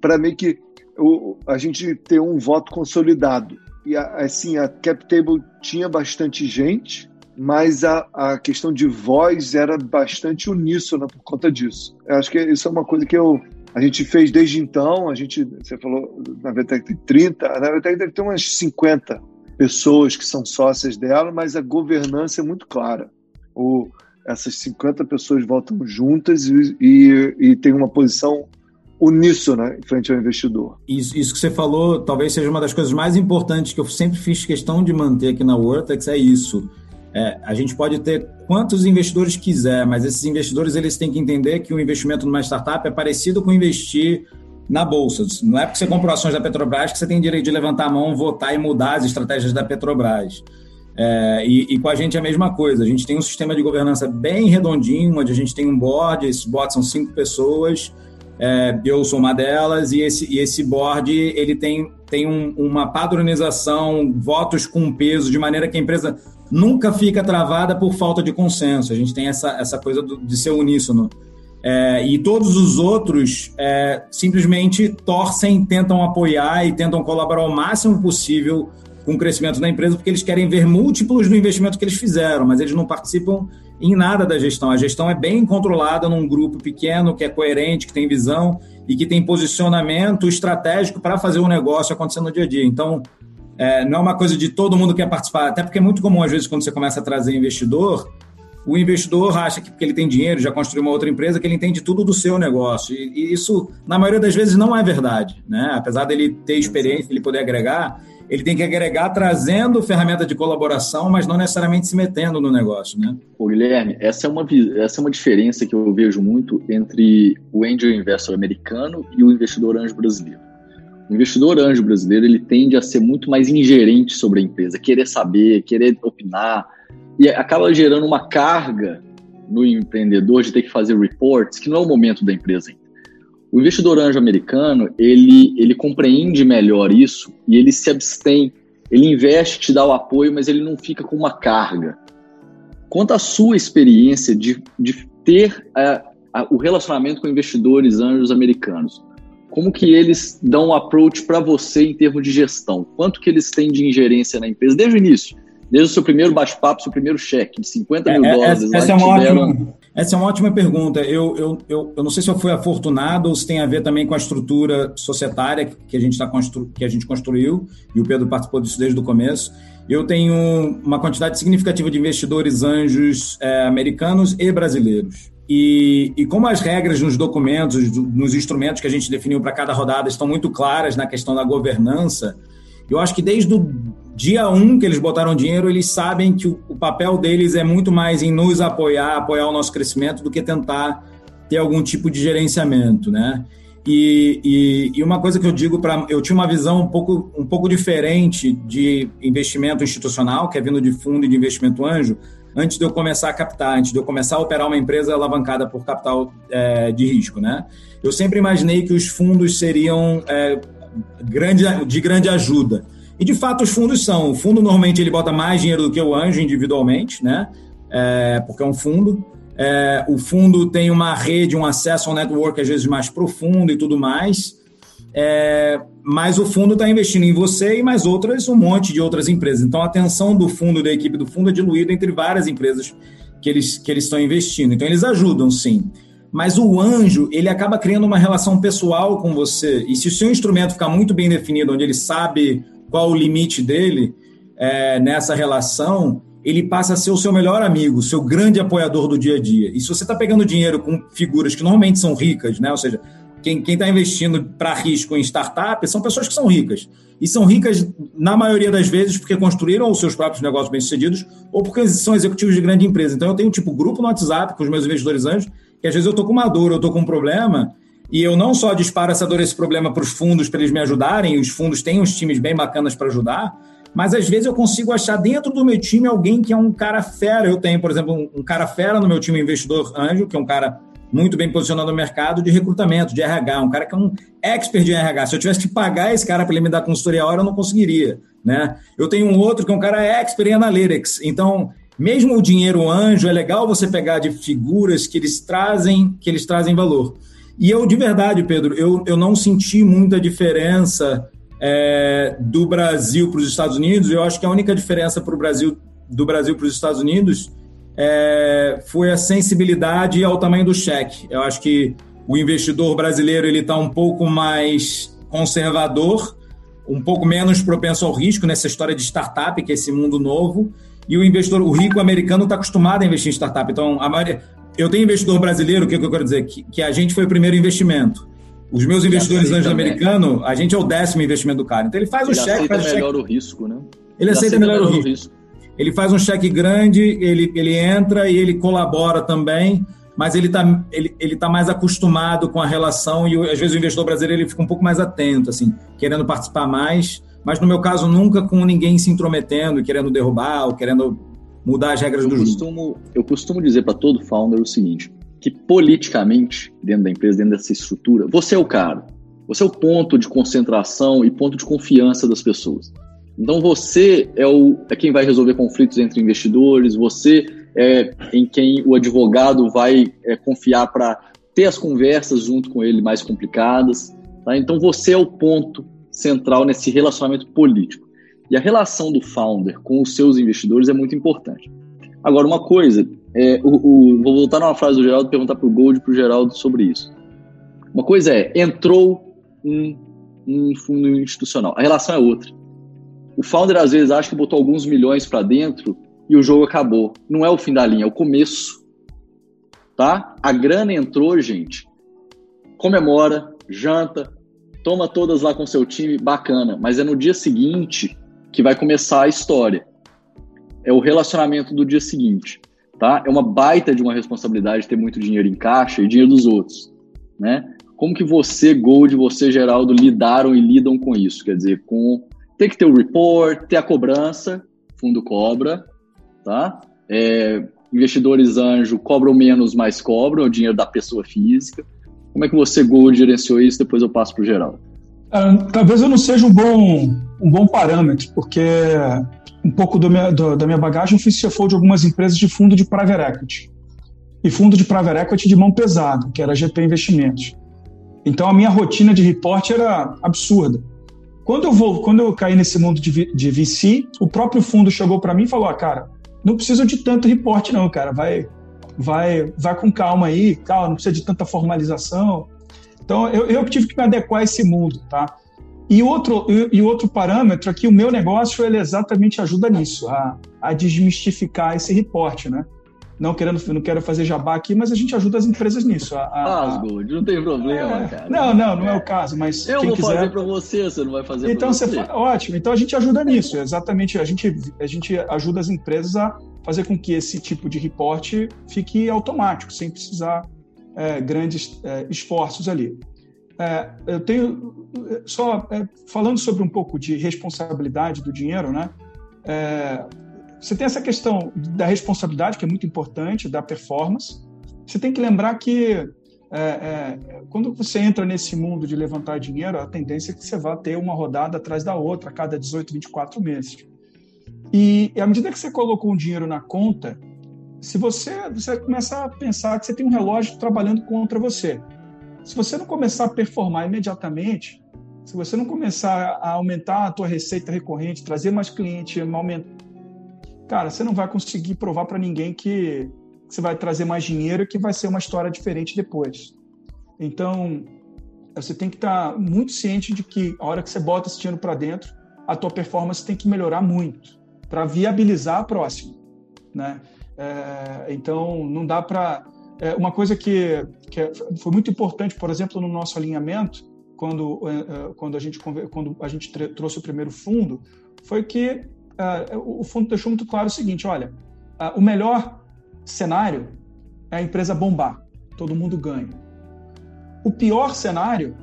para meio que o, a gente ter um voto consolidado e assim, a cap table tinha bastante gente, mas a, a questão de voz era bastante uníssona por conta disso. Eu acho que isso é uma coisa que eu, a gente fez desde então. A gente, você falou, na Vetec tem 30, na Vetec deve ter umas 50 pessoas que são sócias dela, mas a governança é muito clara. O, essas 50 pessoas votam juntas e, e, e tem uma posição uníssona né, frente ao investidor. Isso, isso, que você falou talvez seja uma das coisas mais importantes que eu sempre fiz questão de manter aqui na Vortex, é isso. É, a gente pode ter quantos investidores quiser, mas esses investidores eles têm que entender que o investimento numa startup é parecido com investir na bolsa. Não é porque você comprou ações da Petrobras que você tem direito de levantar a mão, votar e mudar as estratégias da Petrobras. É, e, e, com a gente é a mesma coisa. A gente tem um sistema de governança bem redondinho, onde a gente tem um board, esses boards são cinco pessoas, é, eu sou uma delas, e esse, e esse board ele tem, tem um, uma padronização, votos com peso, de maneira que a empresa nunca fica travada por falta de consenso. A gente tem essa, essa coisa do, de ser uníssono. É, e todos os outros é, simplesmente torcem, tentam apoiar e tentam colaborar o máximo possível com o crescimento da empresa, porque eles querem ver múltiplos do investimento que eles fizeram, mas eles não participam em nada da gestão. A gestão é bem controlada num grupo pequeno, que é coerente, que tem visão e que tem posicionamento estratégico para fazer o negócio acontecer no dia a dia. Então, é, não é uma coisa de todo mundo quer participar, até porque é muito comum, às vezes, quando você começa a trazer investidor, o investidor acha que porque ele tem dinheiro, já construiu uma outra empresa, que ele entende tudo do seu negócio. E, e isso, na maioria das vezes, não é verdade. Né? Apesar dele ter experiência, ele poder agregar, ele tem que agregar trazendo ferramenta de colaboração, mas não necessariamente se metendo no negócio, né? Ô, Guilherme, essa é, uma, essa é uma diferença que eu vejo muito entre o angel investor americano e o investidor anjo brasileiro. O investidor anjo brasileiro ele tende a ser muito mais ingerente sobre a empresa, querer saber, querer opinar, e acaba gerando uma carga no empreendedor de ter que fazer reports, que não é o momento da empresa ainda. O investidor anjo americano, ele, ele compreende melhor isso e ele se abstém. Ele investe, te dá o apoio, mas ele não fica com uma carga. Conta a sua experiência de, de ter a, a, o relacionamento com investidores anjos americanos. Como que eles dão um approach para você em termos de gestão? Quanto que eles têm de ingerência na empresa desde o início? Desde o seu primeiro bate-papo, seu primeiro cheque de 50 mil é, é dólares. Essa, é uma tiveram... ótima, essa é uma ótima pergunta. Eu, eu, eu, eu não sei se eu fui afortunado ou se tem a ver também com a estrutura societária que a gente, tá constru... que a gente construiu, e o Pedro participou disso desde o começo. Eu tenho uma quantidade significativa de investidores anjos é, americanos e brasileiros. E, e, como as regras nos documentos, nos instrumentos que a gente definiu para cada rodada estão muito claras na questão da governança, eu acho que desde o dia um que eles botaram dinheiro, eles sabem que o, o, papel deles é muito mais em nos apoiar, apoiar o nosso crescimento, do que tentar ter algum tipo de gerenciamento, né? E, e, e uma coisa que eu digo para. Eu tinha uma visão um pouco, um pouco diferente de investimento institucional, que é vindo de fundo e de investimento anjo, antes de eu começar a captar, antes de eu começar a operar uma empresa alavancada por capital é, de risco, né? Eu sempre imaginei que os fundos seriam é, grande, de grande ajuda. E de fato os fundos são. O fundo normalmente ele bota mais dinheiro do que o anjo individualmente, né? É, porque é um fundo. É, o fundo tem uma rede, um acesso ao network às vezes mais profundo e tudo mais. É, mas o fundo está investindo em você e mais outras, um monte de outras empresas. Então a atenção do fundo, da equipe do fundo, é diluída entre várias empresas que eles, que eles estão investindo. Então eles ajudam, sim. Mas o anjo, ele acaba criando uma relação pessoal com você. E se o seu instrumento ficar muito bem definido, onde ele sabe qual o limite dele é, nessa relação, ele passa a ser o seu melhor amigo, seu grande apoiador do dia a dia. E se você está pegando dinheiro com figuras que normalmente são ricas, né? ou seja, quem está investindo para risco em startup são pessoas que são ricas. E são ricas, na maioria das vezes, porque construíram os seus próprios negócios bem-sucedidos ou porque são executivos de grande empresa. Então, eu tenho tipo grupo no WhatsApp com os meus investidores anjos, que às vezes eu estou com uma dor, eu estou com um problema, e eu não só disparo essa dor, esse problema para os fundos, para eles me ajudarem, os fundos têm uns times bem bacanas para ajudar, mas às vezes eu consigo achar dentro do meu time alguém que é um cara fera. Eu tenho, por exemplo, um cara fera no meu time investidor anjo, que é um cara muito bem posicionado no mercado de recrutamento, de RH, um cara que é um expert de RH. Se eu tivesse que pagar esse cara para ele me dar consultoria a hora, eu não conseguiria. Né? Eu tenho um outro que é um cara expert em analytics. Então, mesmo o dinheiro anjo, é legal você pegar de figuras que eles trazem, que eles trazem valor. E eu, de verdade, Pedro, eu, eu não senti muita diferença é, do Brasil para os Estados Unidos. Eu acho que a única diferença para o Brasil, do Brasil para os Estados Unidos é, foi a sensibilidade ao tamanho do cheque. Eu acho que o investidor brasileiro ele está um pouco mais conservador, um pouco menos propenso ao risco nessa história de startup, que é esse mundo novo. E o investidor, o rico americano está acostumado a investir em startup. Então, a maioria, eu tenho investidor brasileiro, o que, que eu quero dizer? Que, que, a gente foi o primeiro investimento. Os meus investidores anjos americanos, a gente é o décimo investimento do cara. Então ele faz ele o cheque. Faz melhor cheque. o risco, né? Ele, ele aceita, aceita melhor, melhor o risco. risco. Ele faz um cheque grande, ele, ele entra e ele colabora também, mas ele está ele, ele tá mais acostumado com a relação e às vezes o investidor brasileiro ele fica um pouco mais atento, assim, querendo participar mais mas no meu caso nunca com ninguém se intrometendo, querendo derrubar ou querendo mudar as regras eu do costumo, jogo. Eu costumo dizer para todo founder o seguinte, que politicamente, dentro da empresa, dentro dessa estrutura, você é o cara. Você é o ponto de concentração e ponto de confiança das pessoas. Então você é, o, é quem vai resolver conflitos entre investidores, você é em quem o advogado vai é, confiar para ter as conversas junto com ele mais complicadas. Tá? Então você é o ponto central nesse relacionamento político. E a relação do founder com os seus investidores é muito importante. Agora, uma coisa, é, o, o, vou voltar numa frase do Geraldo e perguntar para o Gold e para o Geraldo sobre isso. Uma coisa é, entrou um, um fundo institucional. A relação é outra. O founder às vezes acha que botou alguns milhões para dentro e o jogo acabou. Não é o fim da linha, é o começo. Tá? A grana entrou, gente. Comemora, janta, toma todas lá com seu time, bacana. Mas é no dia seguinte que vai começar a história. É o relacionamento do dia seguinte. Tá? É uma baita de uma responsabilidade ter muito dinheiro em caixa e dinheiro dos outros. Né? Como que você, Gold, você, Geraldo, lidaram e lidam com isso? Quer dizer, com tem que ter o report, ter a cobrança, fundo cobra, tá? É, investidores anjo cobram menos, mas cobram é o dinheiro da pessoa física. Como é que você, Gold, gerenciou isso? Depois eu passo para o Geraldo. Uh, talvez eu não seja um bom, um bom parâmetro, porque um pouco do minha, do, da minha bagagem eu fui CFO de algumas empresas de fundo de private equity. E fundo de private equity de mão pesada, que era GP Investimentos. Então a minha rotina de report era absurda. Quando eu vou, quando eu caí nesse mundo de, de VC, o próprio fundo chegou para mim e falou: ah, cara, não precisa de tanto reporte não, cara, vai, vai, vai com calma aí, calma, não precisa de tanta formalização. Então eu, eu tive que me adequar a esse mundo, tá? E outro, e, outro parâmetro aqui, o meu negócio ele exatamente ajuda nisso, a, a desmistificar esse reporte, né? Não querendo, não quero fazer jabá aqui, mas a gente ajuda as empresas nisso. A, a, Gold, não tem problema, é, cara. Não, não, não é. é. o caso, mas eu quem vou quiser... fazer para você, você não vai fazer então, você. Fa... Ótimo, então a gente ajuda nisso, exatamente, a gente, a gente ajuda as empresas a fazer com que esse tipo de reporte fique automático, sem precisar é, grandes é, esforços ali. É, eu tenho, só é, falando sobre um pouco de responsabilidade do dinheiro, né? Você tem essa questão da responsabilidade, que é muito importante, da performance. Você tem que lembrar que é, é, quando você entra nesse mundo de levantar dinheiro, a tendência é que você vá ter uma rodada atrás da outra a cada 18, 24 meses. E, e à medida que você colocou um dinheiro na conta, se você, você começa a pensar que você tem um relógio trabalhando contra você. Se você não começar a performar imediatamente, se você não começar a aumentar a tua receita recorrente, trazer mais cliente, aumentar cara, você não vai conseguir provar para ninguém que você vai trazer mais dinheiro e que vai ser uma história diferente depois. Então, você tem que estar muito ciente de que a hora que você bota esse dinheiro para dentro, a tua performance tem que melhorar muito para viabilizar a próxima, né? É, então, não dá para é, uma coisa que, que é, foi muito importante, por exemplo, no nosso alinhamento, quando, é, é, quando, a, gente, quando a gente trouxe o primeiro fundo, foi que o fundo deixou muito claro o seguinte: olha, uh, o melhor cenário é a empresa bombar, todo mundo ganha. O pior cenário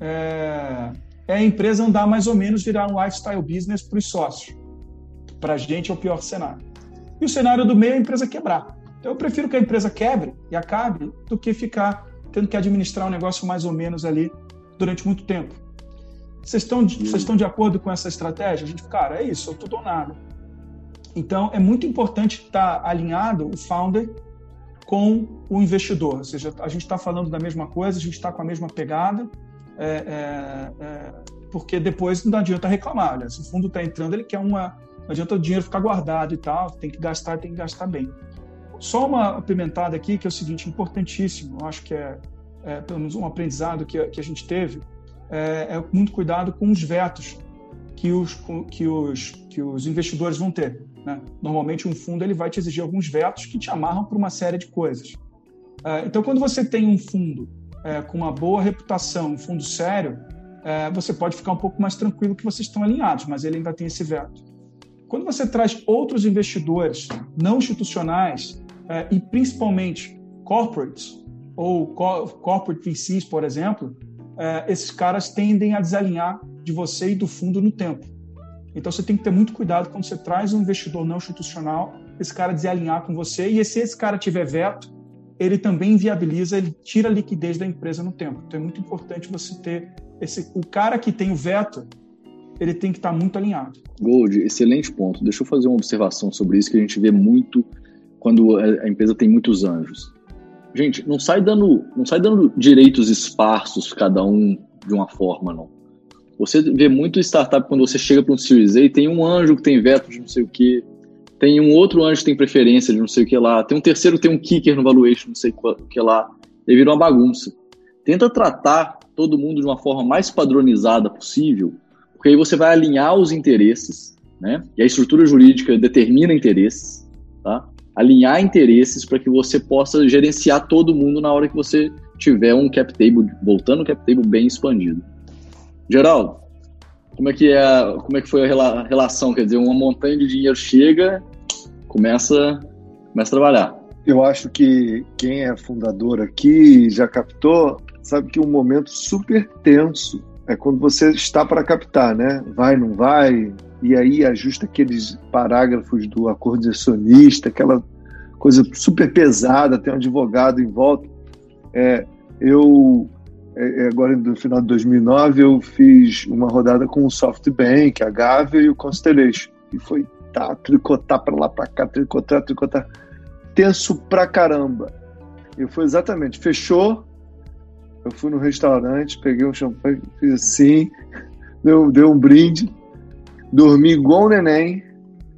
é, é a empresa andar mais ou menos, virar um lifestyle business para os sócios. Para a gente é o pior cenário. E o cenário do meio é a empresa quebrar. Então, eu prefiro que a empresa quebre e acabe do que ficar tendo que administrar um negócio mais ou menos ali durante muito tempo. Vocês estão, vocês estão de acordo com essa estratégia? A gente, cara, é isso, eu tudo ou nada. Então, é muito importante estar alinhado o founder com o investidor. Ou seja, a gente está falando da mesma coisa, a gente está com a mesma pegada, é, é, é, porque depois não adianta reclamar. Olha, se o fundo está entrando, ele quer uma. Não adianta o dinheiro ficar guardado e tal, tem que gastar, tem que gastar bem. Só uma apimentada aqui, que é o seguinte, importantíssimo, eu acho que é, é pelo menos um aprendizado que, que a gente teve, é, é muito cuidado com os vetos que os, que os, que os investidores vão ter. Né? Normalmente, um fundo ele vai te exigir alguns vetos que te amarram para uma série de coisas. É, então, quando você tem um fundo é, com uma boa reputação, um fundo sério, é, você pode ficar um pouco mais tranquilo que vocês estão alinhados, mas ele ainda tem esse veto. Quando você traz outros investidores não institucionais é, e principalmente corporates ou corporate VCs, por exemplo, é, esses caras tendem a desalinhar de você e do fundo no tempo. Então você tem que ter muito cuidado quando você traz um investidor não institucional, esse cara desalinhar com você, e se esse cara tiver veto, ele também viabiliza, ele tira a liquidez da empresa no tempo. Então é muito importante você ter esse, o cara que tem o veto, ele tem que estar muito alinhado. Gold, excelente ponto. Deixa eu fazer uma observação sobre isso que a gente vê muito quando a empresa tem muitos anjos. Gente, não sai dando, não sai dando direitos esparsos cada um de uma forma, não. Você vê muito startup quando você chega para um Series A, tem um anjo que tem veto de não sei o que, tem um outro anjo que tem preferência de não sei o que lá, tem um terceiro que tem um kicker no valuation, não sei o que lá, e vira uma bagunça. Tenta tratar todo mundo de uma forma mais padronizada possível, porque aí você vai alinhar os interesses, né? E a estrutura jurídica determina interesses, tá? Alinhar interesses para que você possa gerenciar todo mundo na hora que você tiver um cap table, voltando um cap table bem expandido. Geraldo, como é que é, como é que foi a relação? Quer dizer, uma montanha de dinheiro chega, começa, começa a trabalhar. Eu acho que quem é fundador aqui já captou, sabe que um momento super tenso é quando você está para captar, né? Vai, não vai, e aí ajusta aqueles parágrafos do acordo acionista, aquela coisa super pesada, tem um advogado em volta. É, eu, é, é agora no final de 2009, eu fiz uma rodada com o SoftBank, a Gávea e o Constellation. E foi tá, tricotar para lá, para cá, tricotar, tricotar. Tenso pra caramba. E foi exatamente, fechou, eu fui no restaurante, peguei um champanhe, fiz assim, *laughs* deu, deu um brinde, dormi igual um neném.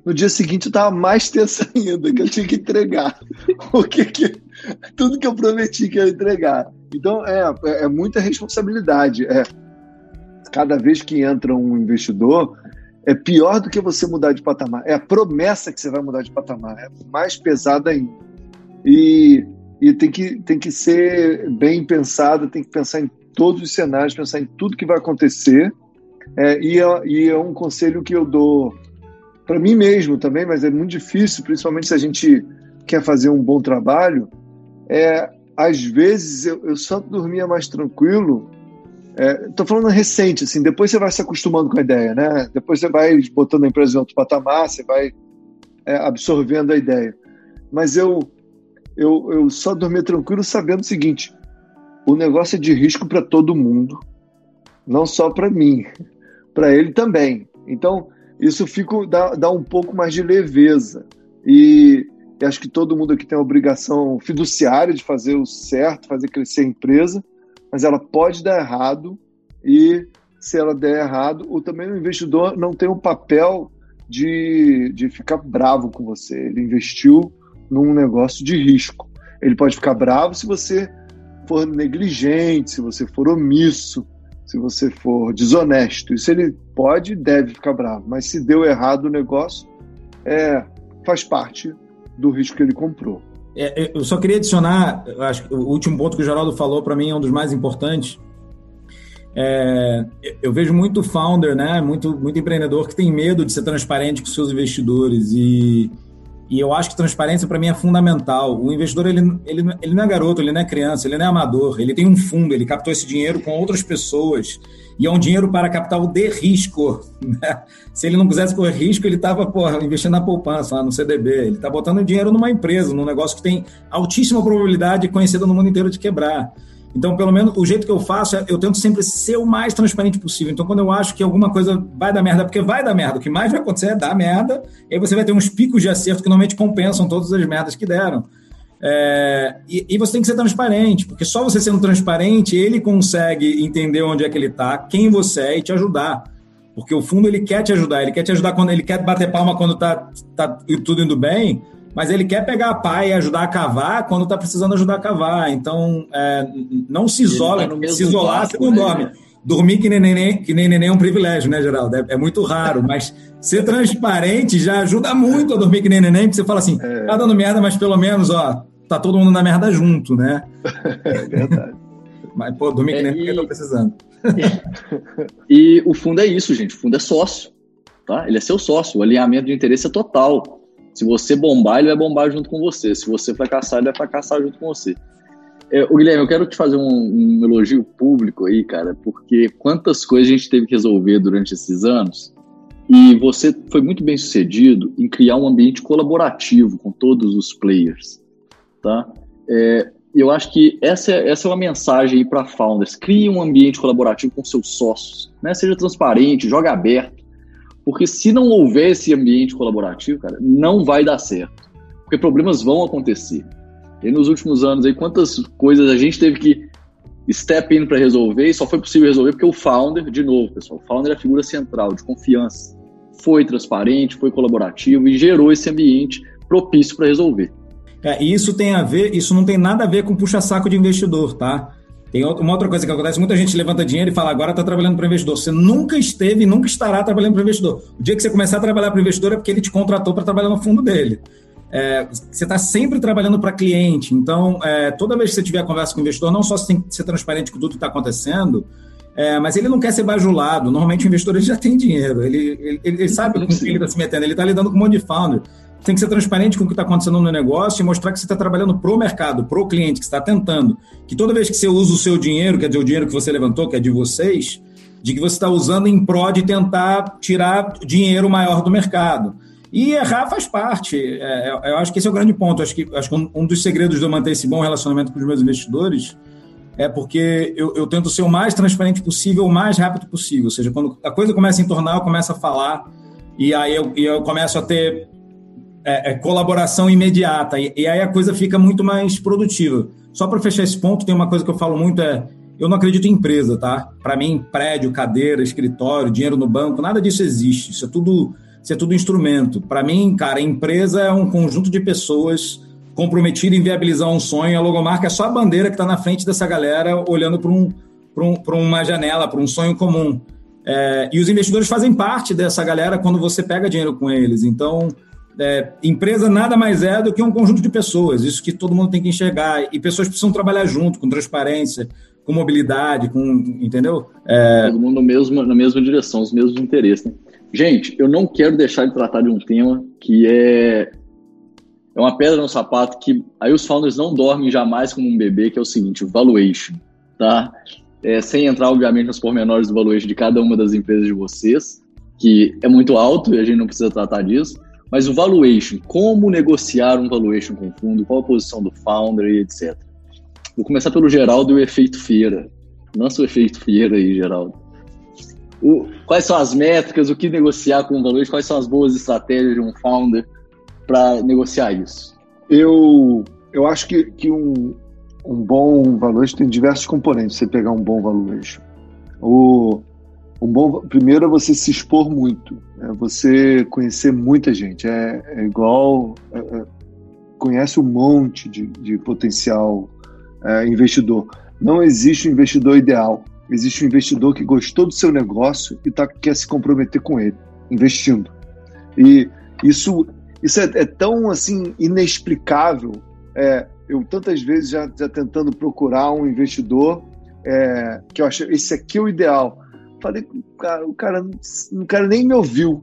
No dia seguinte eu tava mais tensa *laughs* ainda, que eu tinha que entregar. que, tudo que eu prometi que eu ia entregar. Então é, é, é muita responsabilidade. É, cada vez que entra um investidor, é pior do que você mudar de patamar. É a promessa que você vai mudar de patamar. É mais pesada ainda. E, e tem, que, tem que ser bem pensado, tem que pensar em todos os cenários, pensar em tudo que vai acontecer é, e, é, e é um conselho que eu dou para mim mesmo também, mas é muito difícil, principalmente se a gente quer fazer um bom trabalho. É, às vezes eu, eu só dormia mais tranquilo. Estou é, falando recente, assim. Depois você vai se acostumando com a ideia, né? Depois você vai botando a empresa em outro patamar, você vai é, absorvendo a ideia. Mas eu, eu, eu só dormia tranquilo sabendo o seguinte: o negócio é de risco para todo mundo, não só para mim para ele também. Então, isso fica, dá, dá um pouco mais de leveza. E, e acho que todo mundo aqui tem a obrigação fiduciária de fazer o certo, fazer crescer a empresa, mas ela pode dar errado e se ela der errado, o também o investidor não tem um papel de, de ficar bravo com você. Ele investiu num negócio de risco. Ele pode ficar bravo se você for negligente, se você for omisso, se você for desonesto. Isso ele pode e deve ficar bravo, mas se deu errado o negócio, é, faz parte do risco que ele comprou. É, eu só queria adicionar, acho que o último ponto que o Geraldo falou para mim é um dos mais importantes. É, eu vejo muito founder, né, muito, muito empreendedor que tem medo de ser transparente com seus investidores e e eu acho que transparência para mim é fundamental. O investidor ele, ele, ele não é garoto, ele não é criança, ele não é amador, ele tem um fundo, ele captou esse dinheiro com outras pessoas e é um dinheiro para capital de risco. *laughs* Né? Se ele não quisesse correr risco, ele estava investindo na poupança, lá no CDB. Ele está botando dinheiro numa empresa, num negócio que tem altíssima probabilidade de conhecida no mundo inteiro de quebrar. Então, pelo menos, o jeito que eu faço é eu tento sempre ser o mais transparente possível. Então, quando eu acho que alguma coisa vai dar merda, porque vai dar merda, o que mais vai acontecer é dar merda, e aí você vai ter uns picos de acerto que normalmente compensam todas as merdas que deram. É, e, e, você tem que ser transparente, porque só você sendo transparente, ele consegue entender onde é que ele está, quem você é e te ajudar. Porque o fundo ele quer te ajudar, ele quer te ajudar quando ele quer bater palma quando está tá tudo indo bem, mas ele quer pegar a pá e ajudar a cavar quando está precisando ajudar a cavar. Então, é, não se isola, tá se isolar você não né? dorme. Dormir que nem, neném, que nem neném é um privilégio, né, Geraldo? É, é, muito raro, *laughs* mas ser transparente já ajuda muito a dormir que nem neném, porque você fala assim, é. tá dando merda, mas pelo menos, ó, tá todo mundo na merda junto, né? *laughs* É verdade. *laughs* mas, pô, dormir que nem neném, e... tô precisando. e o fundo é isso, gente, o fundo é sócio, tá? Ele é seu sócio, o alinhamento de interesse é total. Se você bombar, ele vai bombar junto com você. Se você fracassar, ele vai fracassar junto com você. É, o Guilherme, eu quero te fazer um, um, elogio público aí, cara, porque quantas coisas a gente teve que resolver durante esses anos e você foi muito bem sucedido em criar um ambiente colaborativo com todos os players, tá? É, eu acho que essa é, essa é uma mensagem para founders. Crie um ambiente colaborativo com seus sócios, né? Seja transparente, joga aberto, porque se não houver esse ambiente colaborativo, cara, não vai dar certo, porque problemas vão acontecer. E nos últimos anos aí, quantas coisas a gente teve que step in para resolver e só foi possível resolver porque o founder, de novo, pessoal, o founder é a figura central de confiança. Foi transparente, foi colaborativo e gerou esse ambiente propício para resolver. É, isso tem a ver, isso não tem nada a ver com puxa-saco de investidor, tá? Tem uma outra coisa que acontece, muita gente levanta dinheiro e fala, agora está trabalhando para investidor. Você nunca esteve e nunca estará trabalhando para investidor. O dia que você começar a trabalhar para investidor é porque ele te contratou para trabalhar no fundo dele é, você está sempre trabalhando para cliente. Então, é, toda vez que você tiver conversa com o investidor, não só você tem que ser transparente com tudo que está acontecendo, é, mas ele não quer ser bajulado. Normalmente o investidor ele já tem dinheiro, ele, ele, ele sabe com que ele está se metendo, ele está lidando com um monte de founder. Tem que ser transparente com o que está acontecendo no negócio e mostrar que você está trabalhando para o mercado, para o cliente, que está tentando. Que toda vez que você usa o seu dinheiro, quer dizer, o dinheiro que você levantou, que é de vocês, de que você está usando em prol de tentar tirar dinheiro maior do mercado. E errar faz parte. É, é, eu acho que esse é o grande ponto. Eu acho que, acho que um, dos segredos de eu manter esse bom relacionamento com os meus investidores é porque eu, eu, tento ser o mais transparente possível, o mais rápido possível. Ou seja, quando a coisa começa a entornar, eu começo a falar e aí eu, eu começo a ter é, é, colaboração imediata. E, e, aí a coisa fica muito mais produtiva. Só para fechar esse ponto, tem uma coisa que eu falo muito é eu não acredito em empresa, tá? Para mim, prédio, cadeira, escritório, dinheiro no banco, nada disso existe. Isso é tudo isso é tudo instrumento. Para mim, cara, empresa é um conjunto de pessoas comprometidas em viabilizar um sonho. A logomarca é só a bandeira que está na frente dessa galera olhando para um, um, uma janela, para um sonho comum. É, e os investidores fazem parte dessa galera quando você pega dinheiro com eles. Então, é, empresa nada mais é do que um conjunto de pessoas, isso que todo mundo tem que enxergar. E pessoas precisam trabalhar junto, com transparência, com mobilidade, com. Entendeu? É... Todo mundo no mesmo, na mesma direção, os mesmos interesses. Né? Gente, eu não quero deixar de tratar de um tema que é, é uma pedra no sapato que aí os founders não dormem jamais como um bebê, que é o seguinte, o valuation, tá? É, sem entrar, obviamente, nos pormenores do valuation de cada uma das empresas de vocês, que é muito alto e a gente não precisa tratar disso, mas o valuation, como negociar um valuation com o fundo, qual a posição do founder e etc. Vou começar pelo Geraldo e o efeito feira. Lança o efeito feira aí, Geraldo o, quais são as métricas, o que negociar com o valor, quais são as boas estratégias de um founder para negociar isso? Eu, eu acho que, que um, um bom valuation tem diversos componentes. Você pegar um bom valuation. O, um bom, primeiro é você se expor muito, é você conhecer muita gente. É, é igual é, é, conhece um monte de, de potencial é, investidor. Não existe um investidor ideal existe um investidor que gostou do seu negócio e tá, quer se comprometer com ele, investindo. E isso, isso é, é tão assim inexplicável. Eu tantas vezes já, já, tentando procurar um investidor é, que eu achei esse aqui é o ideal. Falei, cara, o cara, o cara nem me ouviu.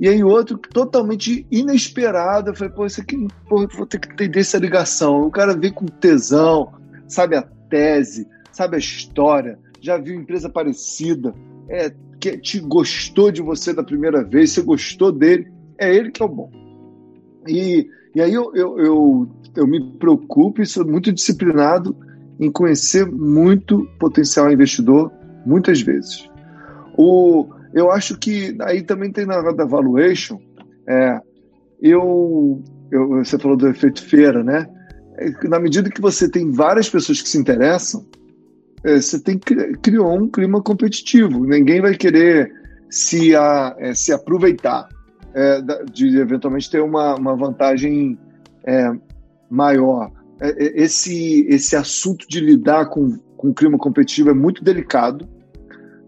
E aí outro totalmente inesperado, eu falei, pô, isso aqui, pô, vou ter que entender essa ligação. O cara vem com tesão, sabe a tese, sabe a história, já viu empresa parecida, é, que te gostou de você da primeira vez, você gostou dele, é ele que é o bom. E, e aí eu, eu, eu, eu me preocupo e sou muito disciplinado em conhecer muito potencial investidor, muitas vezes. O, eu acho que aí também tem na da valuation, é, eu, eu, você falou do efeito feira, né? É, na medida que você tem várias pessoas que se interessam, é, você tem criou um clima competitivo. Ninguém vai querer se, a, é, se aproveitar é, de eventualmente ter uma, uma vantagem é, maior. Esse, esse assunto de lidar com, com o clima competitivo é muito delicado.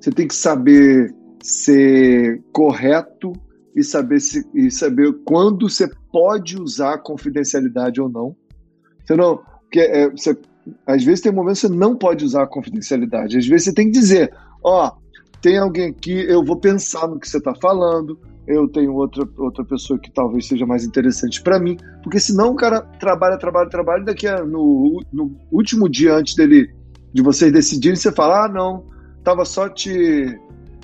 Você tem que saber ser correto e saber, se, e saber quando você pode usar confidencialidade ou não. Você não, porque, é, você às vezes tem momentos que você não pode usar a confidencialidade. Às vezes você tem que dizer, ó, oh, tem alguém aqui, eu vou pensar no que você está falando, eu tenho outra, outra pessoa que talvez seja mais interessante para mim, porque senão o cara trabalha, trabalha, trabalha, daqui a, no, no último dia antes dele de vocês decidirem, você fala, ah, não, tava só te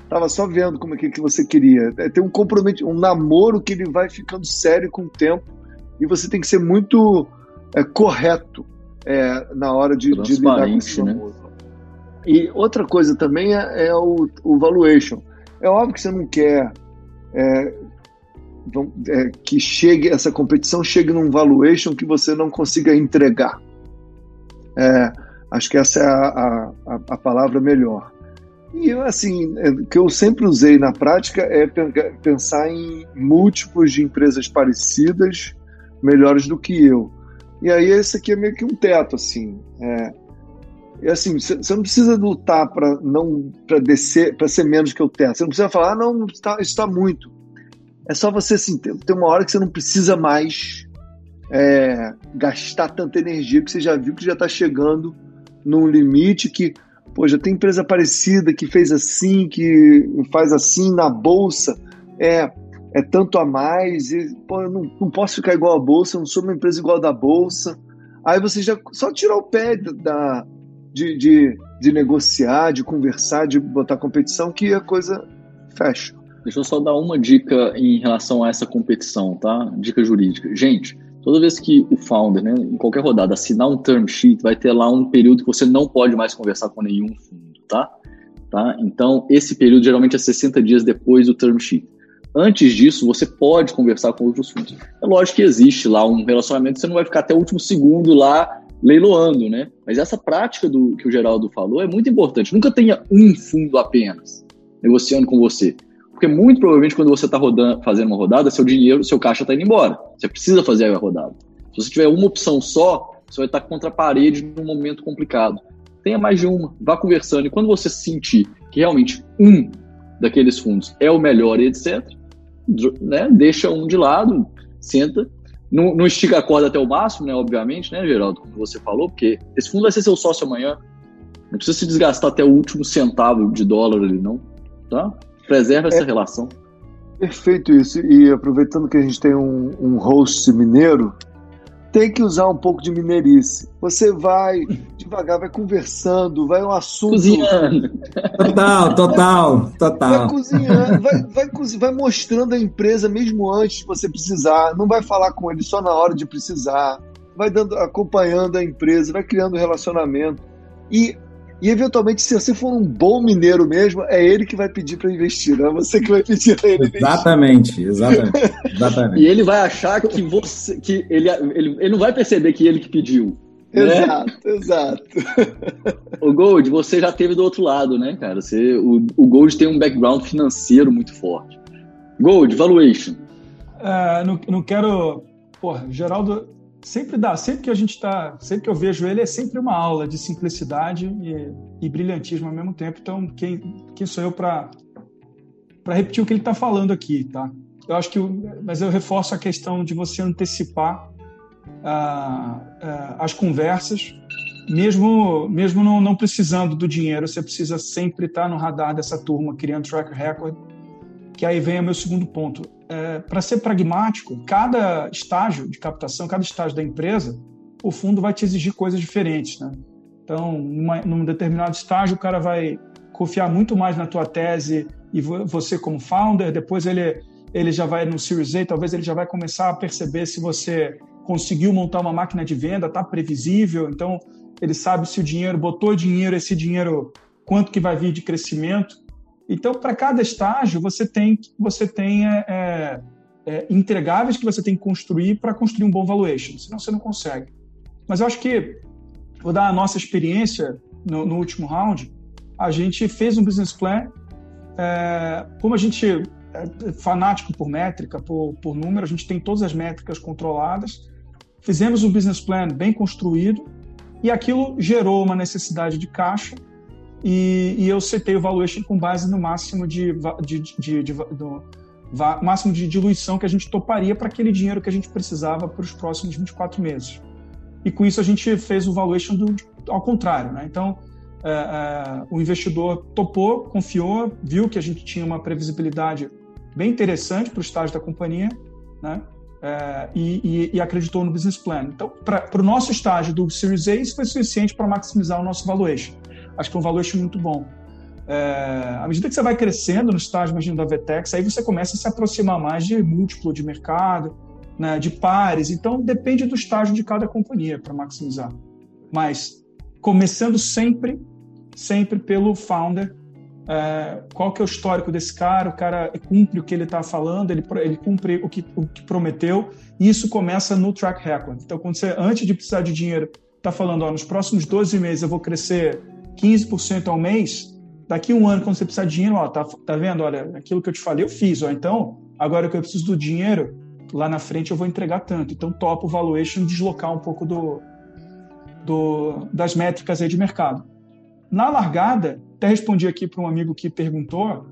tava só vendo como é que, que você queria. É, tem um comprometimento, um namoro que ele vai ficando sério com o tempo e você tem que ser muito é, correto é, na hora de, de lidar com esse né? namoro. Né? E outra coisa também é, é o, o, valuation. É óbvio que você não quer é, é, que chegue essa competição chegue num valuation que você não consiga entregar. Acho que essa é a, a, a palavra melhor. E assim, é, o que eu sempre usei na prática é pensar em múltiplos de empresas parecidas, melhores do que eu. E aí esse aqui é meio que um teto, assim. É, é assim, você não precisa lutar para não para descer, para ser menos que o teto. Você não precisa falar, ah, não, está, está muito. É só você assim, ter, ter uma hora que você não precisa mais é, gastar tanta energia, que você já viu que já está chegando num limite que Já tem empresa parecida que fez assim, que faz assim na bolsa, é, é tanto a mais, e, pô, eu não, não posso ficar igual a bolsa, eu não sou uma empresa igual da bolsa. Aí você já só tirar o pé da, de, de, de negociar, de conversar, de botar competição, que a coisa fecha. Deixa eu só dar uma dica em relação a essa competição, tá? Dica jurídica. Gente, Toda vez que o founder, né, em qualquer rodada, assinar um term sheet, vai ter lá um período que você não pode mais conversar com nenhum fundo, tá? tá? Então, esse período geralmente é 60 dias depois do term sheet. Antes disso, você pode conversar com outros fundos. É lógico que existe lá um relacionamento, você não vai ficar até o último segundo lá leiloando, né? Mas essa prática do que o Geraldo falou é muito importante. Nunca tenha um fundo apenas negociando com você. Porque muito provavelmente quando você está fazendo uma rodada, seu dinheiro, seu caixa está indo embora. Você precisa fazer a rodada. Se você tiver uma opção só, você vai estar contra a parede num momento complicado. Tenha mais de uma, vá conversando. E quando você sentir que realmente um daqueles fundos é o melhor, etc., né, deixa um de lado, senta. Não, não estica a corda até o máximo, né? Obviamente, né, Geraldo, como você falou, porque esse fundo vai ser seu sócio amanhã. Não precisa se desgastar até o último centavo de dólar ali, não. Tá? Preserva essa é, relação. Perfeito isso. E aproveitando que a gente tem um, um host mineiro, tem que usar um pouco de mineirice. Você vai devagar, vai conversando, vai um assunto. Cozinhando. Total, total, total. Vai cozinhando, vai, vai, vai mostrando a empresa mesmo antes de você precisar. Não vai falar com ele só na hora de precisar. Vai dando, acompanhando a empresa, vai criando relacionamento. E e eventualmente, se você for um bom mineiro mesmo, é ele que vai pedir para investir, não é você que vai pedir para ele investir. Exatamente, exatamente, exatamente. *laughs* e ele vai achar que você, que ele, ele, ele não vai perceber que ele que pediu. Né? Exato, exato. *laughs* O Gold, você já teve do outro lado, né, cara? Você, o, o Gold tem um background financeiro muito forte. Gold, valuation. Uh, não, não quero. Porra, Geraldo sempre dá, sempre que a gente está, sempre que eu vejo ele, é sempre uma aula de simplicidade e, e brilhantismo ao mesmo tempo. Então, quem, quem sou eu para repetir o que ele está falando aqui, tá? Eu acho que, mas eu reforço a questão de você antecipar ah, ah, as conversas, mesmo mesmo não, não, precisando do dinheiro, você precisa sempre estar no radar dessa turma, criando track record. Que aí vem o meu segundo ponto é, para ser pragmático, cada estágio de captação, cada estágio da empresa, o fundo vai te exigir coisas diferentes. Né? Então, numa, num determinado estágio, o cara vai confiar muito mais na tua tese e você como founder, depois ele, ele já vai no Series A, talvez ele já vai começar a perceber se você conseguiu montar uma máquina de venda, está previsível, então ele sabe se o dinheiro, botou dinheiro, esse dinheiro, quanto que vai vir de crescimento. Então, para cada estágio, você tem, você tem é, é, é, entregáveis que você tem que construir para construir um bom valuation, senão você não consegue. Mas eu acho que, vou dar a nossa experiência no, no último round, a gente fez um business plan, é, como a gente é fanático por métrica, por, por número, a gente tem todas as métricas controladas, fizemos um business plan bem construído e aquilo gerou uma necessidade de caixa e, e eu setei o valuation com base no máximo de, de, de, de do, máximo de diluição que a gente toparia para aquele dinheiro que a gente precisava para os próximos 24 meses. E com isso a gente fez o valuation do, ao contrário. Né? Então, é, é, o investidor topou, confiou, viu que a gente tinha uma previsibilidade bem interessante para o estágio da companhia, né? É, e, e, e, acreditou no business plan. Então, para o nosso estágio do Series A, isso foi suficiente para maximizar o nosso valuation. Acho que foi um valuation muito bom. É, à medida que você vai crescendo no estágio, imagino, da Vetex, aí você começa a se aproximar mais de múltiplo de mercado, né, de pares. Então, depende do estágio de cada companhia para maximizar. Mas, começando sempre, sempre pelo founder, é, qual que é o histórico desse cara, o cara cumpre o que ele está falando, ele, ele cumpre o que, o que prometeu, e isso começa no track record. Então, quando você, antes de precisar de dinheiro, está falando, ó, nos próximos 12 meses eu vou crescer 15% ao mês, daqui um ano, quando você precisar de dinheiro, ó, tá, tá vendo? Olha, aquilo que eu te falei, eu fiz, ó, então, agora que eu preciso do dinheiro, lá na frente eu vou entregar tanto. Então, topa o valuation deslocar um pouco do, do, das métricas aí de mercado. Na largada, até respondi aqui para um amigo que perguntou,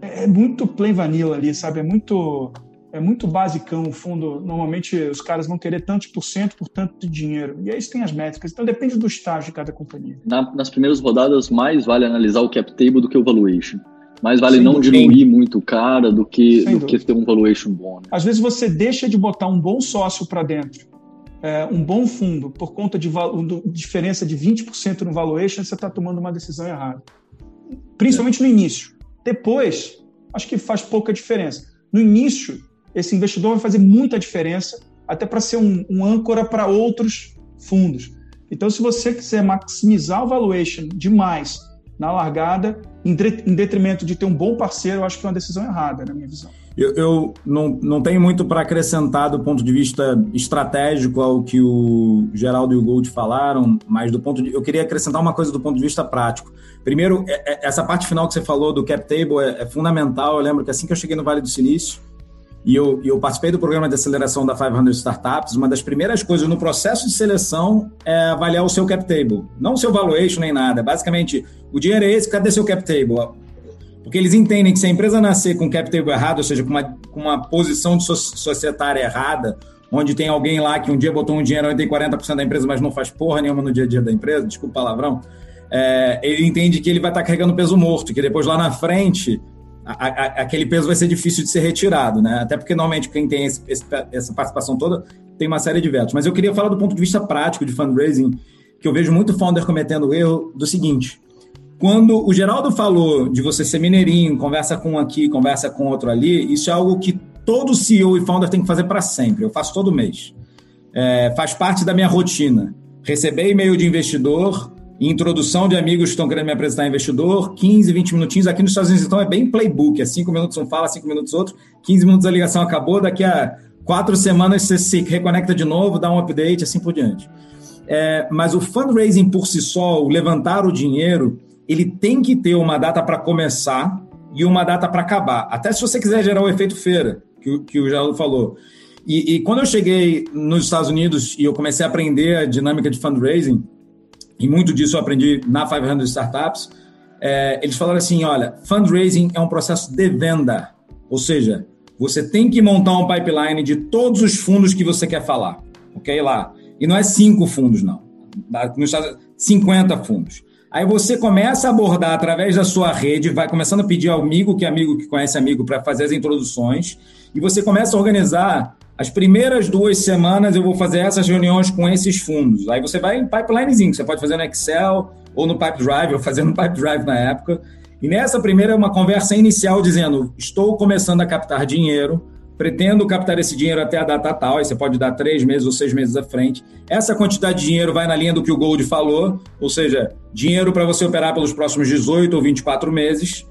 é, é muito plain vanilla ali, sabe? É muito é muito basicão o fundo. Normalmente os caras vão querer tantos por cento por tanto de dinheiro. E aí tem as métricas. Então depende do estágio de cada companhia. Na, nas primeiras rodadas, mais vale analisar o cap table do que o valuation. Mais vale Sem não dúvida. diluir muito o cara do que, do que ter um valuation bom. Né? Às vezes você deixa de botar um bom sócio para dentro é, um bom fundo por conta de diferença de 20% no valuation, você está tomando uma decisão errada. Principalmente no início. Depois, acho que faz pouca diferença. No início, esse investidor vai fazer muita diferença, até para ser um, um âncora para outros fundos. Então, se você quiser maximizar o valuation demais na largada, em detrimento de ter um bom parceiro, eu acho que é uma decisão errada, na minha visão. Eu, eu não, não tenho muito para acrescentar do ponto de vista estratégico ao que o Geraldo e o Gold falaram, mas do ponto de, eu queria acrescentar uma coisa do ponto de vista prático. Primeiro, é, é, essa parte final que você falou do cap table é, é fundamental. Eu lembro que assim que eu cheguei no Vale do Silício, e eu, eu, participei do programa de aceleração da 500 Startups. Uma das primeiras coisas no processo de seleção é avaliar o seu cap table, não o seu valuation nem nada. Basicamente, o dinheiro é esse, cadê seu cap table? Porque eles entendem que se a empresa nascer com cap table errado, ou seja, com uma, com uma posição de societária errada, onde tem alguém lá que um dia botou um dinheiro e tem 40% da empresa, mas não faz porra nenhuma no dia a dia da empresa, desculpa o palavrão, é, ele entende que ele vai estar carregando peso morto, que depois lá na frente a, a, aquele peso vai ser difícil de ser retirado, né? Até porque normalmente quem tem esse, esse, essa participação toda tem uma série de vetos. Mas eu queria falar do ponto de vista prático de fundraising, que eu vejo muito founder cometendo erro do seguinte: quando o Geraldo falou de você ser mineirinho, conversa com um aqui, conversa com outro ali, isso é algo que todo CEO e founder tem que fazer para sempre. Eu faço todo mês. É, faz parte da minha rotina. Receber e-mail de investidor, introdução de amigos que estão querendo me apresentar investidor, 15, 20 minutinhos. Aqui nos Estados Unidos, então, é bem playbook. É 5 minutos um fala, 5 minutos outro, 15 minutos a ligação acabou, daqui a quatro semanas você se reconecta de novo, dá um update, assim por diante. É, mas o fundraising por si só, o levantar o dinheiro, ele tem que ter uma data para começar e uma data para acabar. Até se você quiser gerar o efeito feira, que, que o Geraldo falou. E, e, quando eu cheguei nos Estados Unidos e eu comecei a aprender a dinâmica de fundraising, e muito disso eu aprendi na 500 Startups, é, eles falaram assim, olha, fundraising é um processo de venda, ou seja, você tem que montar um pipeline de todos os fundos que você quer falar, ok? Lá. E não é cinco fundos, não. Nos Estados 50 fundos. Aí você começa a abordar através da sua rede, vai começando a pedir amigo que é amigo que conhece amigo para fazer as introduções, e você começa a organizar as primeiras duas semanas eu vou fazer essas reuniões com esses fundos. Aí você vai em pipelinezinho, você pode fazer no Excel ou no Pipedrive, eu fazia no Pipedrive na época. E nessa primeira é uma conversa inicial dizendo: estou começando a captar dinheiro, pretendo captar esse dinheiro até a data tal, aí você pode dar três meses ou seis meses à frente. Essa quantidade de dinheiro vai na linha do que o Gold falou, ou seja, dinheiro para você operar pelos próximos 18 ou 24 meses.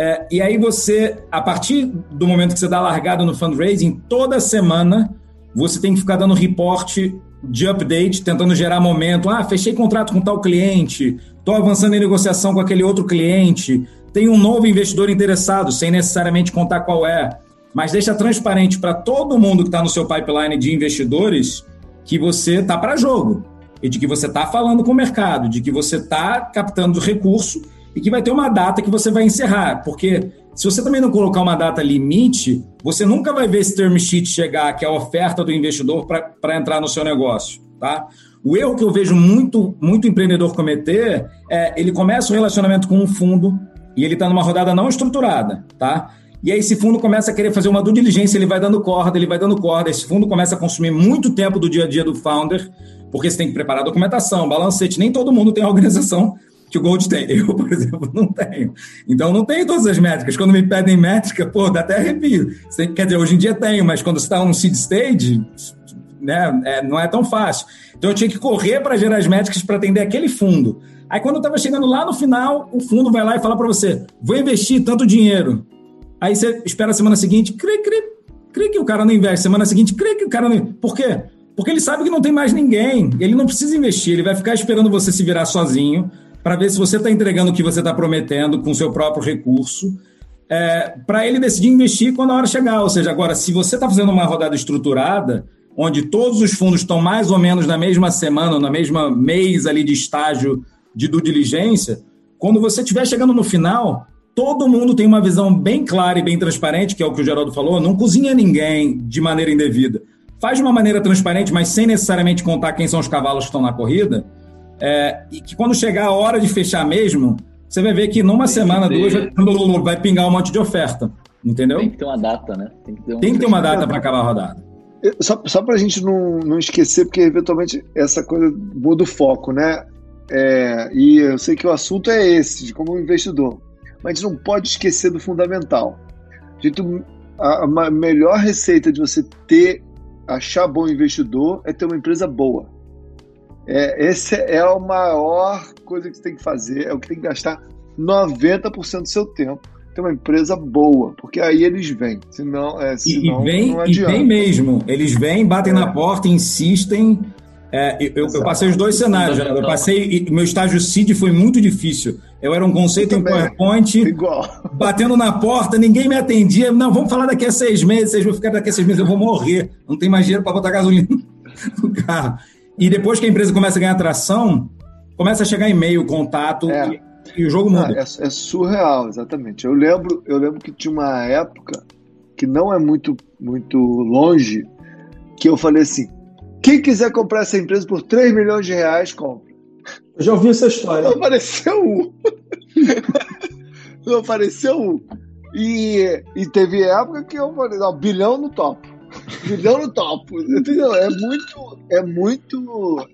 É, e aí você, a partir do momento que você dá largada no fundraising, toda semana você tem que ficar dando reporte de update, tentando gerar momento. Ah, fechei contrato com tal cliente, estou avançando em negociação com aquele outro cliente, tem um novo investidor interessado, sem necessariamente contar qual é mas deixa transparente para todo mundo que está no seu pipeline de investidores que você está para jogo e de que você está falando com o mercado, de que você está captando recurso e que vai ter uma data que você vai encerrar. Porque se você também não colocar uma data limite, você nunca vai ver esse term sheet chegar, que é a oferta do investidor para entrar no seu negócio. Tá? O erro que eu vejo muito, muito empreendedor cometer é ele começa o relacionamento com um fundo e ele está numa rodada não estruturada. Tá? E aí esse fundo começa a querer fazer uma due diligência, ele vai dando corda, ele vai dando corda. Esse fundo começa a consumir muito tempo do dia a dia do founder, porque você tem que preparar a documentação, balancete. Nem todo mundo tem a organização que o Gold tem. *laughs* Eu, por exemplo, não tenho. Então, não tenho todas as métricas. Quando me pedem métrica, pô, dá até arrepio. Quer dizer, hoje em dia tenho, mas quando você está no seed stage, né, é, não é tão fácil. Então, eu tinha que correr para gerar as métricas para atender aquele fundo. Aí, quando eu estava chegando lá no final, o fundo vai lá e fala para você: vou investir tanto dinheiro. Aí você espera a semana seguinte, crê, crê, crê que o cara não investe. Semana seguinte, crê que o cara não. Por quê? Porque ele sabe que não tem mais ninguém. Ele não precisa investir, ele vai ficar esperando você se virar sozinho para ver se você está entregando o que você está prometendo com o seu próprio recurso, é, para ele decidir investir quando a hora chegar. Ou seja, agora, se você está fazendo uma rodada estruturada, onde todos os fundos estão mais ou menos na mesma semana, na mesma mês ali de estágio de due diligência, quando você estiver chegando no final, todo mundo tem uma visão bem clara e bem transparente, que é o que o Geraldo falou, não cozinha ninguém de maneira indevida. Faz de uma maneira transparente, mas sem necessariamente contar quem são os cavalos que estão na corrida, é, e que quando chegar a hora de fechar mesmo, você vai ver que numa tem semana, que duas, vai pingar um monte de oferta. Entendeu? Tem que ter uma data, né? Tem que ter, um... tem que ter uma data para acabar a rodada. Só, só para a gente não, não esquecer, porque eventualmente essa coisa muda o foco, né? É, e eu sei que o assunto é esse, de como investidor. Mas a gente não pode esquecer do fundamental. A, a melhor receita de você ter, achar bom investidor é ter uma empresa boa. É, esse é a maior coisa que você tem que fazer, é o que tem que gastar 90% do seu tempo. Ter uma empresa boa, porque aí eles vêm. Senão, é, senão e, vem, não adianta. E vem mesmo. Eles vêm, batem é. na porta, insistem. É, eu, eu, passei os dois cenários. Eu passei. Meu estágio CID foi muito difícil. Eu era um conceito em PowerPoint, *laughs* Igual. batendo na porta, ninguém me atendia. Não, vamos falar daqui a seis meses. Vocês vão ficar daqui a seis meses, eu vou morrer. Não tem mais dinheiro para botar gasolina *laughs* no carro. E depois que a empresa começa a ganhar atração, começa a chegar e-mail, contato é. e, e, o jogo muda. é, é, surreal, exatamente. Eu lembro, eu lembro que tinha uma época que não é muito, muito longe que eu falei assim: quem quiser comprar essa empresa por 3 milhões de reais, compra. Eu já ouvi essa história. Não *laughs* apareceu um. não *laughs* apareceu um. E, e teve época que eu falei: não, bilhão no topo. Bilhão no topo. Entendeu? É muito. É muito.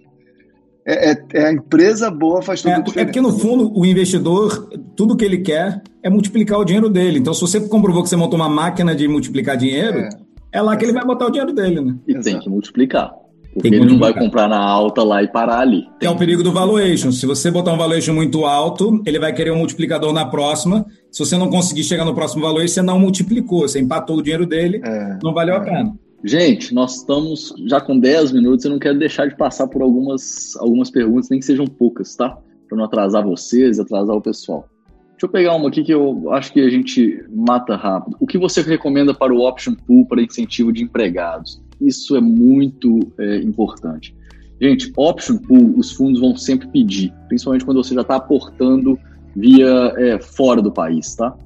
É, é, é, a empresa boa faz tudo é, é porque, no fundo, o investidor, tudo que ele quer é multiplicar o dinheiro dele. Então, se você comprovou que você montou uma máquina de multiplicar dinheiro, é, é lá que ele vai botar o dinheiro dele, né? E Exato. tem que multiplicar. Porque ele não vai comprar na alta lá e parar ali. Tem. É o perigo do valuation. Se você botar um valuation muito alto, ele vai querer um multiplicador na próxima. Se você não conseguir chegar no próximo valuation, você não multiplicou, você empatou o dinheiro dele, é, não valeu é. a pena. Gente, nós estamos já com 10 minutos. Eu não quero deixar de passar por algumas, algumas perguntas, nem que sejam poucas, tá? Para não atrasar vocês, atrasar o pessoal. Deixa eu pegar uma aqui que eu acho que a gente mata rápido. O que você recomenda para o option pool para incentivo de empregados? Isso é muito é, importante. Gente, option pool, os fundos vão sempre pedir, principalmente quando você já está aportando via é, fora do país, tá?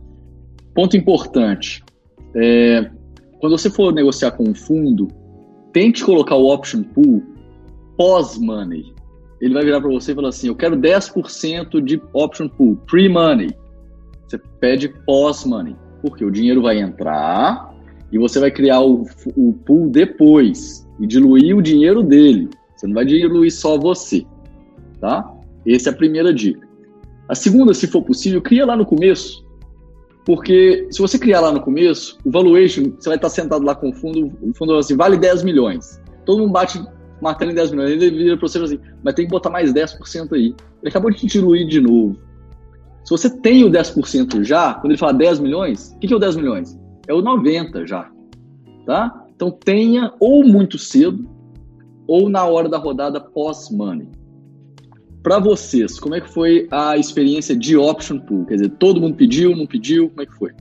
Ponto importante. É, quando você for negociar com um fundo, tente colocar o option pool pós-money. Ele vai virar para você e falar assim: eu quero 10% de option pool, pre-money. Você pede pós-money, porque o dinheiro vai entrar e você vai criar o, o pool depois e diluir o dinheiro dele. Você não vai diluir só você, tá? Essa é a primeira dica. A segunda, se for possível, cria lá no começo porque se você criar lá no começo, o valuation, você vai estar sentado lá com o fundo, o fundo assim, vale 10 milhões. Todo mundo bate martelo em 10 milhões. Ele vira para você assim, mas tem que botar mais 10% aí. Ele acabou de te diluir de novo. Se você tem o 10% já, quando ele fala 10 milhões, o que, que é o 10 milhões? É o 90 já. Tá? Então tenha ou muito cedo, ou na hora da rodada pós-money. Para vocês, como é que foi a experiência de option pool? Quer dizer, todo mundo pediu, não pediu? Como é que foi?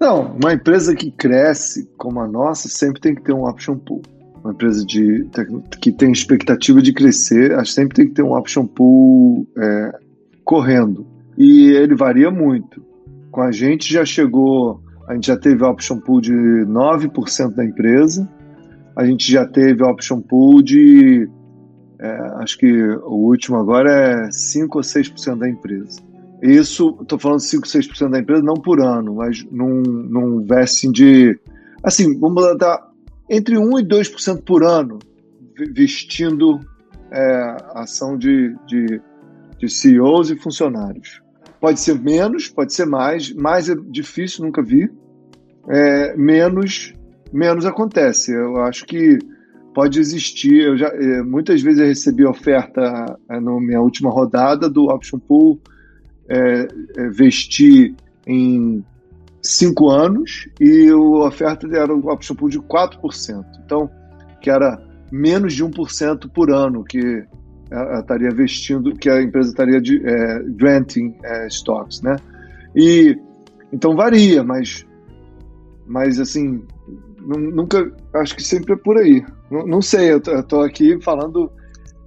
Não, uma empresa que cresce como a nossa sempre tem que ter um option pool. Uma empresa de, que tem expectativa de crescer, sempre tem que ter um option pool é, correndo. E ele varia muito. Com a gente já chegou, a gente já teve option pool de 9% da empresa, a gente já teve option pool de é, acho que o último agora é 5 ou 6% da empresa. Isso, estou falando 5, 6% da empresa, não por ano, mas num, num vesting de. Assim, vamos dar entre 1 e 2% por ano vestindo é, ação de, de, de CEOs e funcionários. Pode ser menos, pode ser mais, mais é difícil, nunca vi. É, menos, menos acontece. Eu acho que pode existir. Eu já, é, muitas vezes eu recebi oferta é, na minha última rodada do Option Pool, é, é, vestir em cinco anos e a oferta era o Option Pool de 4%. Então, que era menos de 1% por ano que estaria vestindo, que a empresa estaria de, é, granting é, stocks, né? E então varia, mas mas assim nunca acho que sempre é por aí. Não, não sei, eu estou aqui falando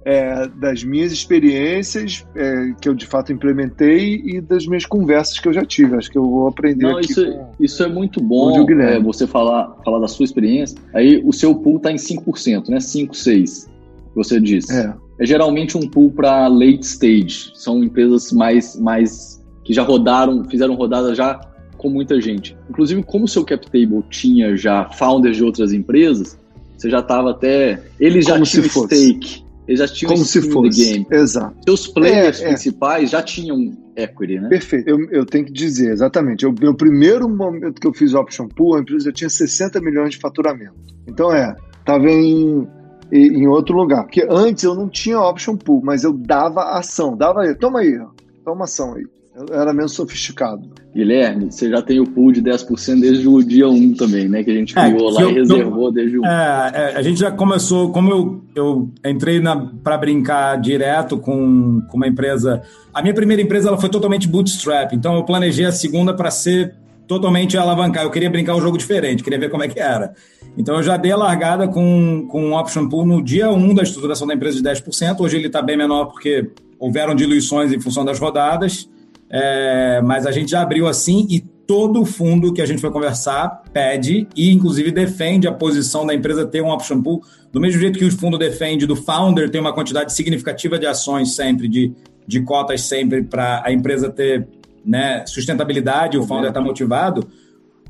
é, das minhas experiências é, que eu de fato implementei e das minhas conversas que eu já tive. Acho que eu vou aprender Não. Isso, é, isso é muito bom é, você falar, falar da sua experiência. Aí o seu pool está em 5%, né? 5, 6, você disse. É. é geralmente um pool para late stage. São empresas mais, mais que já rodaram, fizeram rodada já com muita gente. Inclusive, como o seu cap table tinha já founders de outras empresas, você já estava até. Eles já como tinham stake. Eles já tinham Como se fosse. game. Exato. Seus players é, é. principais já tinham equity, né? Perfeito. Eu, eu tenho que dizer, exatamente. O meu primeiro momento que eu fiz option pool, a empresa já tinha 60 milhões de faturamento. Então é, estava em, em outro lugar. Porque antes eu não tinha option pool, mas eu dava ação. Dava aí, toma aí, toma ação aí. Eu era menos sofisticado. Guilherme, você já tem o pool de 10% desde o dia 1 também, né? Que a gente é, criou é, lá eu, e reservou desde o 1. É, é, a gente já começou, como eu, eu entrei para brincar direto com, com uma empresa. A minha primeira empresa ela foi totalmente bootstrap, então eu planejei a segunda para ser totalmente alavancar. Eu queria brincar um jogo diferente, queria ver como é que era. Então eu já dei a largada com, com um option pool no dia 1 da estruturação da empresa de 10%. Hoje ele está bem menor porque houveram diluições em função das rodadas. É, mas a gente já abriu assim e todo fundo que a gente foi conversar pede e, inclusive, defende a posição da empresa ter um option pool, do mesmo jeito que o fundo defende do founder ter uma quantidade significativa de ações sempre, de, de cotas sempre, para a empresa ter né, sustentabilidade, o founder está motivado.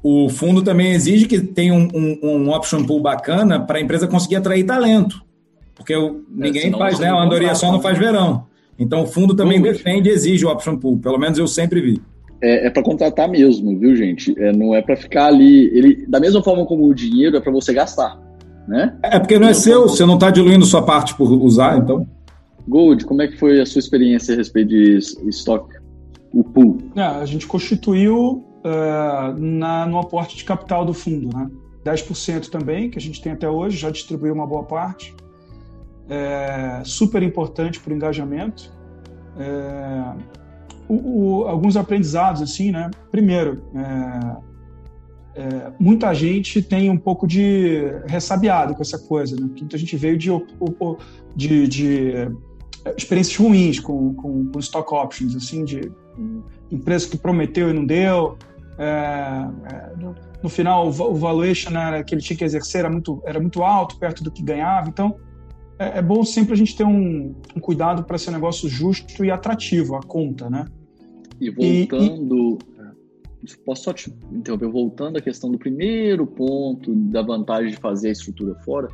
O fundo também exige que tenha um, um, um option pool bacana para a empresa conseguir atrair talento. Porque o, ninguém é, faz, né? A andorinha só não faz verão. Então o fundo também defende e exige o option pool, pelo menos eu sempre vi. É, é para contratar mesmo, viu, gente? É, não é para ficar ali. Ele, da mesma forma como o dinheiro é para você gastar, né? É porque não é seu, você não está diluindo sua parte por usar, então. Gold, como é que foi a sua experiência a respeito de estoque, o pool? É, a gente constituiu uh, na, no aporte de capital do fundo, né? 10% também, que a gente tem até hoje, já distribuiu uma boa parte é, super importante para o engajamento. É, o, o, alguns aprendizados, assim, né? Primeiro, é, é, muita gente tem um pouco de ressabiado com essa coisa, né? Muita gente veio de, de, de experiências ruins com, com, com, stock options, assim, de empresa que prometeu e não deu. É, é, no, final, o, valuation né, que ele tinha que exercer era muito, era muito alto, perto do que ganhava. Então, é, é bom sempre a gente ter um, um cuidado para ser um negócio justo e atrativo, a conta, né? E voltando. E, e... Posso só te interromper? Voltando à questão do primeiro ponto da vantagem de fazer a estrutura fora,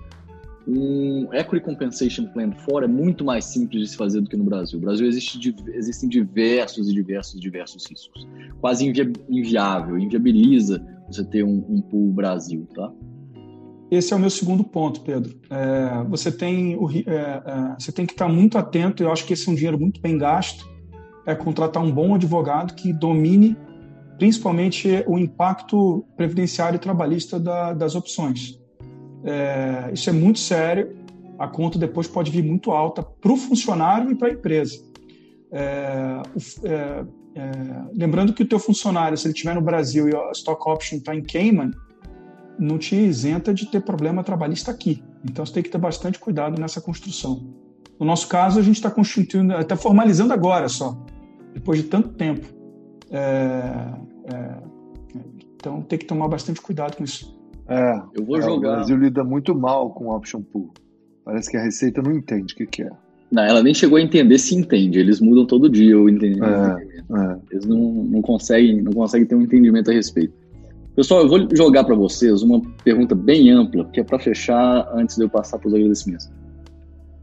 um Equity Compensation Plan fora é muito mais simples de se fazer do que no Brasil. No Brasil existe, existem diversos e diversos diversos riscos. Quase inviável, inviabiliza você ter um, um pool Brasil, tá? Esse é o meu segundo ponto, Pedro. É, você, tem o, é, é, você tem que estar muito atento, eu acho que esse é um dinheiro muito bem gasto, é contratar um bom advogado que domine principalmente o impacto previdenciário e trabalhista da, das opções. É, isso é muito sério, a conta depois pode vir muito alta para o funcionário e para a empresa. É, é, lembrando que o teu funcionário, se ele estiver no Brasil e a stock option está em Cayman, não te isenta de ter problema trabalhista aqui. Então você tem que ter bastante cuidado nessa construção. No nosso caso, a gente está constituindo, está formalizando agora só, depois de tanto tempo. É, é, então tem que tomar bastante cuidado com isso. É, eu vou é, jogar. O Brasil lida muito mal com option pool. Parece que a Receita não entende o que, que é. Não, ela nem chegou a entender se entende. Eles mudam todo dia o entendimento. É, é. Eles não, não, conseguem, não conseguem ter um entendimento a respeito. Pessoal, eu vou jogar para vocês uma pergunta bem ampla, que é para fechar antes de eu passar para os agradecimentos.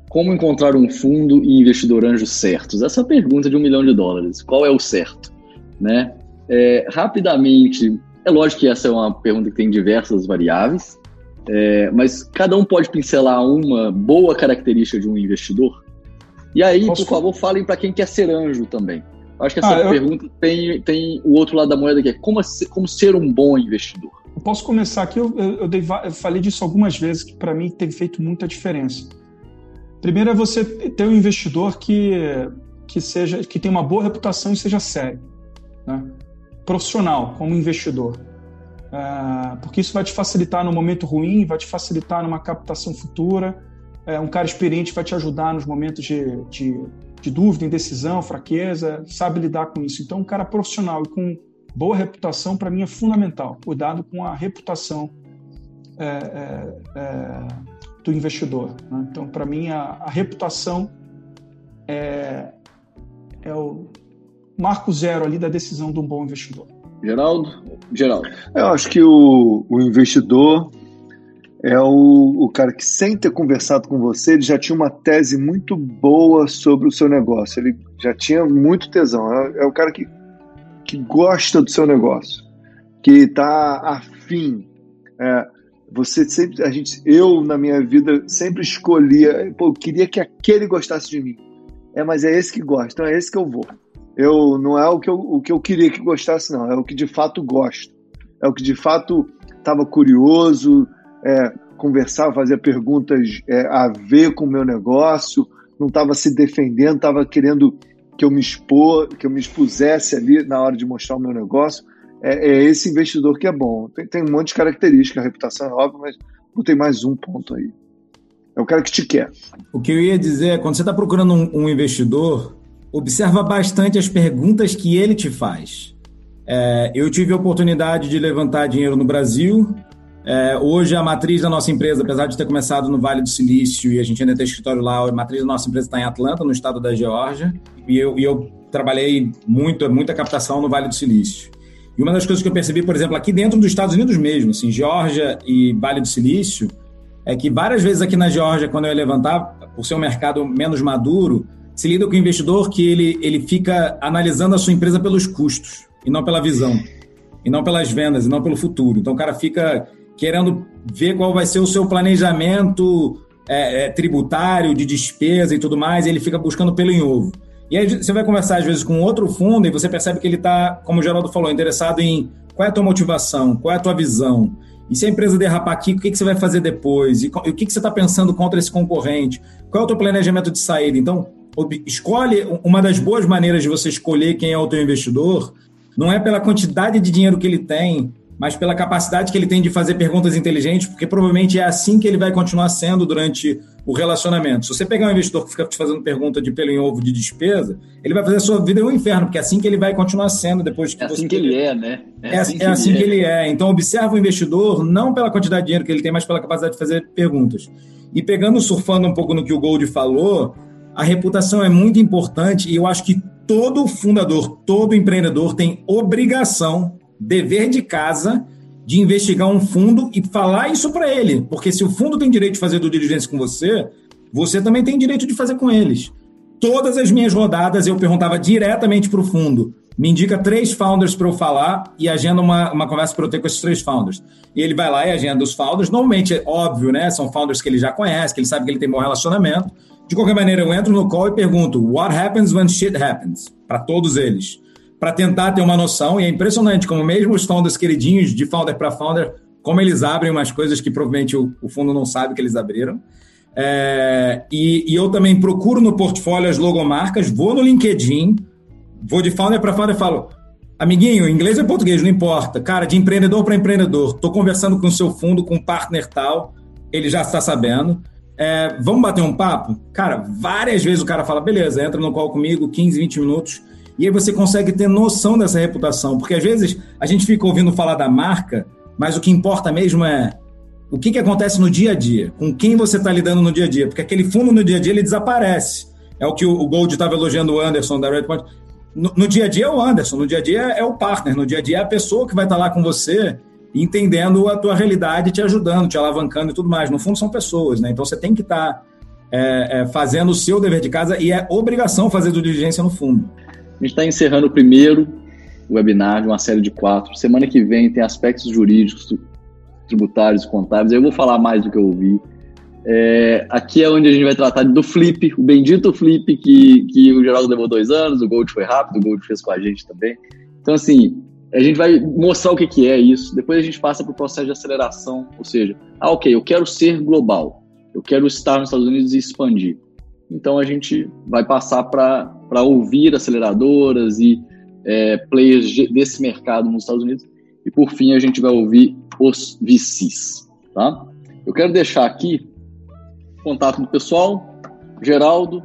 Como encontrar um fundo e investidor anjo certos? Essa é a pergunta de um milhão de dólares. Qual é o certo? Né? É, rapidamente, é lógico que essa é uma pergunta que tem diversas variáveis, é, mas cada um pode pincelar uma boa característica de um investidor. E aí, Posso... por favor, falem para quem quer ser anjo também. Acho que essa ah, pergunta eu... tem, tem o outro lado da moeda que é como, como ser um bom investidor. Eu posso começar aqui, eu, eu, dei, eu falei disso algumas vezes, que para mim tem feito muita diferença. Primeiro é você ter um investidor que, que, seja, que tenha uma boa reputação e seja sério. Né? Profissional, como investidor. É, porque isso vai te facilitar no momento ruim, vai te facilitar numa captação futura. É, um cara experiente vai te ajudar nos momentos de, de, de dúvida, indecisão, fraqueza, sabe lidar com isso. Então, um cara profissional e com boa reputação, para mim, é fundamental. Cuidado com a reputação é, é, é do investidor. Né? Então, para mim, a, a, reputação é, é o marco zero ali da decisão de um bom investidor. Geraldo? Geraldo. Eu acho que o, o investidor é o, o cara que, sem ter conversado com você, ele já tinha uma tese muito boa sobre o seu negócio. Ele já tinha muito tesão. É, é o cara que, que gosta do seu negócio, que está afim. É, você sempre, a gente, eu na minha vida sempre escolhia, pô, eu queria que aquele gostasse de mim. É, mas é esse que gosta, então é esse que eu vou. Eu não é o que eu, o que eu queria que gostasse, não. É o que de fato gosto. É o que de fato estava curioso, é, conversar, fazer perguntas é, a ver com o meu negócio, não estava se defendendo, estava querendo que eu me expor, que eu me expusesse ali na hora de mostrar o meu negócio é, é, esse investidor que é bom. Tem, tem um monte de características, a reputação é óbvia, mas botei mais um ponto aí. É o cara que te quer. O que eu ia dizer é, quando você está procurando um, um, investidor, observa bastante as perguntas que ele te faz. É, eu tive a oportunidade de levantar dinheiro no Brasil. É, hoje, a matriz da nossa empresa, apesar de ter começado no Vale do Silício e a gente ainda tem escritório lá, a matriz da nossa empresa está em Atlanta, no estado da Geórgia. E eu, e eu trabalhei muito, muita captação no Vale do Silício. E uma das coisas que eu percebi, por exemplo, aqui dentro dos Estados Unidos mesmo, assim, Geórgia e Vale do Silício, é que várias vezes aqui na Geórgia, quando eu ia levantar, por ser um mercado menos maduro, se lida com o investidor que ele, ele fica analisando a sua empresa pelos custos e não pela visão, e não pelas vendas, e não pelo futuro. Então o cara fica querendo ver qual vai ser o seu planejamento é, é, tributário, de despesa e tudo mais, e ele fica buscando pelo em ovo. E aí você vai conversar, às vezes, com outro fundo e você percebe que ele está, como o Geraldo falou, interessado em qual é a tua motivação, qual é a tua visão. E se a empresa derrapar aqui, o que, você vai fazer depois? E, o que, que você está pensando contra esse concorrente? Qual é o teu planejamento de saída? Então, escolhe uma das boas maneiras de você escolher quem é o teu investidor, não é pela quantidade de dinheiro que ele tem, mas pela capacidade que ele tem de fazer perguntas inteligentes, porque provavelmente é assim que ele vai continuar sendo durante o relacionamento. Se você pegar um investidor que fica te fazendo pergunta de pelo em ovo de despesa, ele vai fazer a sua vida um inferno, porque é assim que ele vai continuar sendo depois que é. Assim que ele é, né? É, é assim, que, é assim ele, que é. ele é. Então, observa o investidor não pela quantidade de dinheiro que ele tem, mas pela capacidade de fazer perguntas. E pegando, surfando um pouco no que o Gold falou, a reputação é muito importante e eu acho que todo fundador, todo empreendedor tem obrigação dever de casa de investigar um fundo e falar isso para ele. Porque se o fundo tem direito de fazer do diligência com você, você também tem direito de fazer com eles. Todas as minhas rodadas eu perguntava diretamente para o fundo. Me indica três founders para eu falar e agenda uma, uma conversa para eu ter com esses três founders. E ele vai lá e agenda os founders. Normalmente, é óbvio, né? São founders que ele já conhece, que ele sabe que ele tem bom relacionamento. De qualquer maneira, eu entro no call e pergunto: What happens when shit happens? Para todos eles para tentar ter uma noção. E é impressionante como mesmo os founders queridinhos, de founder para founder, como eles abrem umas coisas que provavelmente o, o fundo não sabe que eles abriram. É, e, e, eu também procuro no portfólio as logomarcas, vou no LinkedIn, vou de founder para founder e falo, amiguinho, inglês ou português, não importa. Cara, de empreendedor para empreendedor, estou conversando com o seu fundo, com um partner tal, ele já está sabendo. É, vamos bater um papo? Cara, várias vezes o cara fala, beleza, entra no call comigo, 15, 20 minutos, e aí você consegue ter noção dessa reputação, porque às vezes a gente fica ouvindo falar da marca, mas o que importa mesmo é o que, que acontece no dia a dia, com quem você está lidando no dia a dia, porque aquele fundo no dia a dia ele desaparece. é o que o Gold estava elogiando o Anderson da Redpoint. No, no, dia a dia é o Anderson, no dia a dia é o partner, no dia a dia é a pessoa que vai estar lá com você, entendendo a tua realidade, te ajudando, te alavancando e tudo mais. No fundo, são pessoas, né? Então você tem que estar tá, é, é, fazendo o seu dever de casa e é obrigação fazer diligência no fundo. A gente está encerrando o primeiro webinar de uma série de quatro. Semana que vem tem aspectos jurídicos, tributários contábeis. Eu vou falar mais do que eu ouvi. É, aqui é onde a gente vai tratar do flip, o bendito flip que, que o Geraldo levou dois anos, o Gold foi rápido, o Gold fez com a gente também. Então, assim, a gente vai mostrar o que, que é isso. Depois a gente passa para o processo de aceleração, ou seja, ah, ok, eu quero ser global, eu quero estar nos Estados Unidos e expandir. Então a gente vai passar para ouvir aceleradoras e é, players desse mercado nos Estados Unidos. E por fim a gente vai ouvir os VCs. Tá? Eu quero deixar aqui contato do pessoal. Geraldo,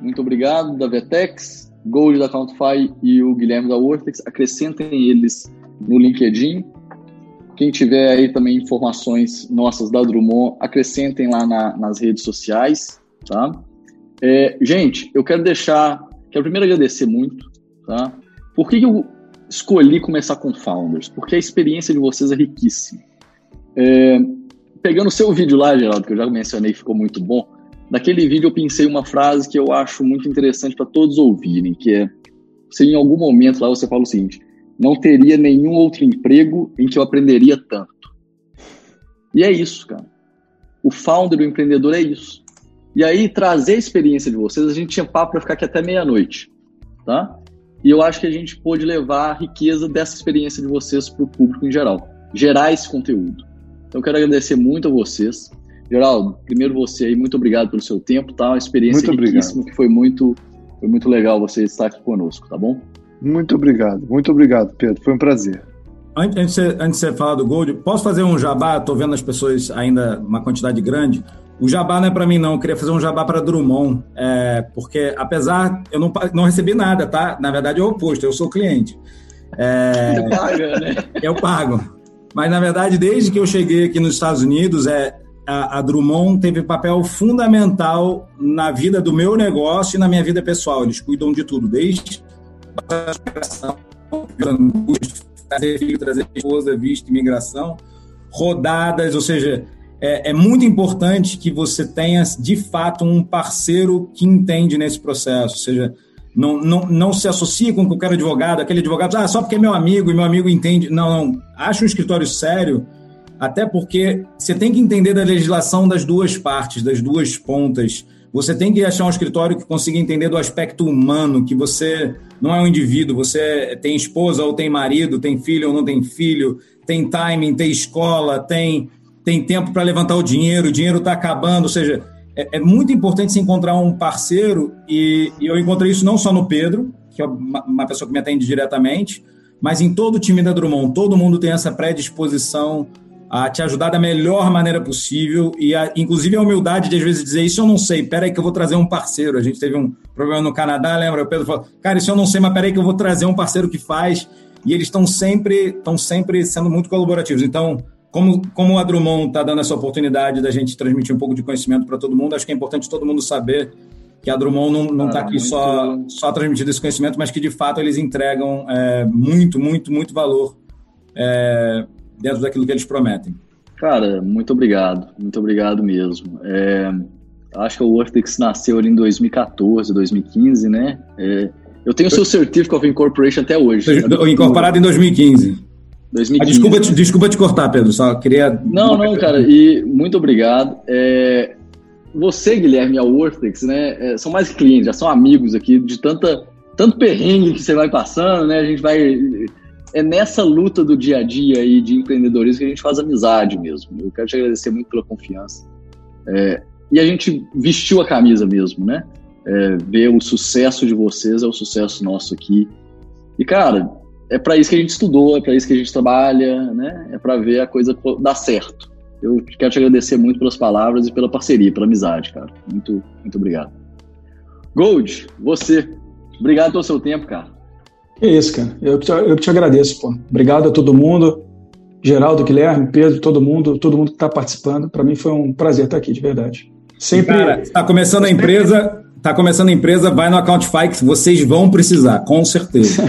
muito obrigado, da Vetex, Gold da Countify e o Guilherme da Vortex. Acrescentem eles no LinkedIn. Quem tiver aí também informações nossas da Drummond, acrescentem lá na, nas redes sociais, tá? É, gente, eu quero deixar, quero primeiro agradecer muito, tá? Por que eu escolhi começar com Founders? Porque a experiência de vocês é riquíssima. É, pegando o seu vídeo lá, Geraldo, que eu já mencionei, ficou muito bom. Naquele vídeo eu pensei uma frase que eu acho muito interessante para todos ouvirem, que é, se em algum momento lá você fala o seguinte, não teria nenhum outro emprego em que eu aprenderia tanto. E é isso, cara. O founder, o empreendedor é isso. E aí, trazer a experiência de vocês, a gente tinha papo para ficar aqui até meia-noite, tá? E eu acho que a gente pôde levar a riqueza dessa experiência de vocês para o público em geral. Gerar esse conteúdo. Então, quero agradecer muito a vocês. Geraldo, primeiro você aí, muito obrigado pelo seu tempo, tá? Uma experiência muito riquíssima obrigado. que foi muito, foi muito legal você estar aqui conosco, tá bom? Muito obrigado, muito obrigado, Pedro. Foi um prazer. Antes, antes, de, você, antes de você falar do Gold, posso fazer um jabá? Estou vendo as pessoas ainda, uma quantidade grande. O jabá não é para mim, não. Eu queria fazer um jabá para Drummond, é, porque apesar eu não, não recebi nada, tá? Na verdade é o oposto, eu sou cliente. É, eu pago, né? Eu pago. Mas, na verdade, desde que eu cheguei aqui nos Estados Unidos, é, a, a Drummond teve papel fundamental na vida do meu negócio e na minha vida pessoal. Eles cuidam de tudo, desde trazer filho, trazer esposa, visto, imigração, rodadas, ou seja, é, é, muito importante que você tenha de fato um parceiro que entende nesse processo, ou seja, não, não, não se associa com qualquer advogado, aquele advogado, ah, só porque é meu amigo e meu amigo entende. Não, não. Acha um escritório sério, até porque você tem que entender da legislação das duas partes, das duas pontas. Você tem que achar um escritório que consiga entender do aspecto humano, que você não é um indivíduo, você tem esposa ou tem marido, tem filho ou não tem filho, tem timing, tem escola, tem, tem tempo para levantar o dinheiro, o dinheiro está acabando, ou seja, é, é, muito importante se encontrar um parceiro, e, e, eu encontrei isso não só no Pedro, que é uma, uma, pessoa que me atende diretamente, mas em todo o time da Drummond. Todo mundo tem essa predisposição a te ajudar da melhor maneira possível, e a, inclusive a humildade de às vezes dizer: Isso eu não sei, peraí que eu vou trazer um parceiro. A gente teve um problema no Canadá, lembra? O Pedro falou: Cara, isso eu não sei, mas peraí que eu vou trazer um parceiro que faz. E eles estão sempre, estão sempre sendo muito colaborativos. Então, como, como a Drummond está dando essa oportunidade da gente transmitir um pouco de conhecimento para todo mundo, acho que é importante todo mundo saber que a Drummond não está ah, aqui muito... só, só transmitindo esse conhecimento, mas que de fato eles entregam é, muito, muito, muito valor é, dentro daquilo que eles prometem. Cara, muito obrigado, muito obrigado mesmo. É, acho que o Wortex nasceu ali em 2014, 2015, né? É, eu tenho o seu Certificate of Incorporation até hoje. *laughs* Incorporado em 2015. 2015. Ah, desculpa, te, desculpa te cortar, Pedro, só queria. Não, não, cara, e muito obrigado. É, você, Guilherme, a Wortex, né, é, são mais clientes, já são amigos aqui, de tanta, tanto perrengue que você vai passando, né? A gente vai. É nessa luta do dia a dia aí de empreendedorismo que a gente faz amizade mesmo. Eu quero te agradecer muito pela confiança. É, e a gente vestiu a camisa mesmo, né? É, ver o sucesso de vocês é o sucesso nosso aqui. E, cara, é para isso que a gente estudou, é para isso que a gente trabalha, né? É para ver a coisa dar certo. Eu quero te agradecer muito pelas palavras e pela parceria, pela amizade, cara. Muito, muito obrigado. Gold, você. Obrigado pelo seu tempo, cara. Que isso, cara. Eu que te, eu que te agradeço, pô. Obrigado a todo mundo. Geraldo, Guilherme, Pedro, todo mundo, todo mundo que está participando. Para mim foi um prazer estar aqui, de verdade. Sempre. Cara, está começando a empresa, tá começando a empresa, vai no Accountify que vocês vão precisar, com certeza. *laughs*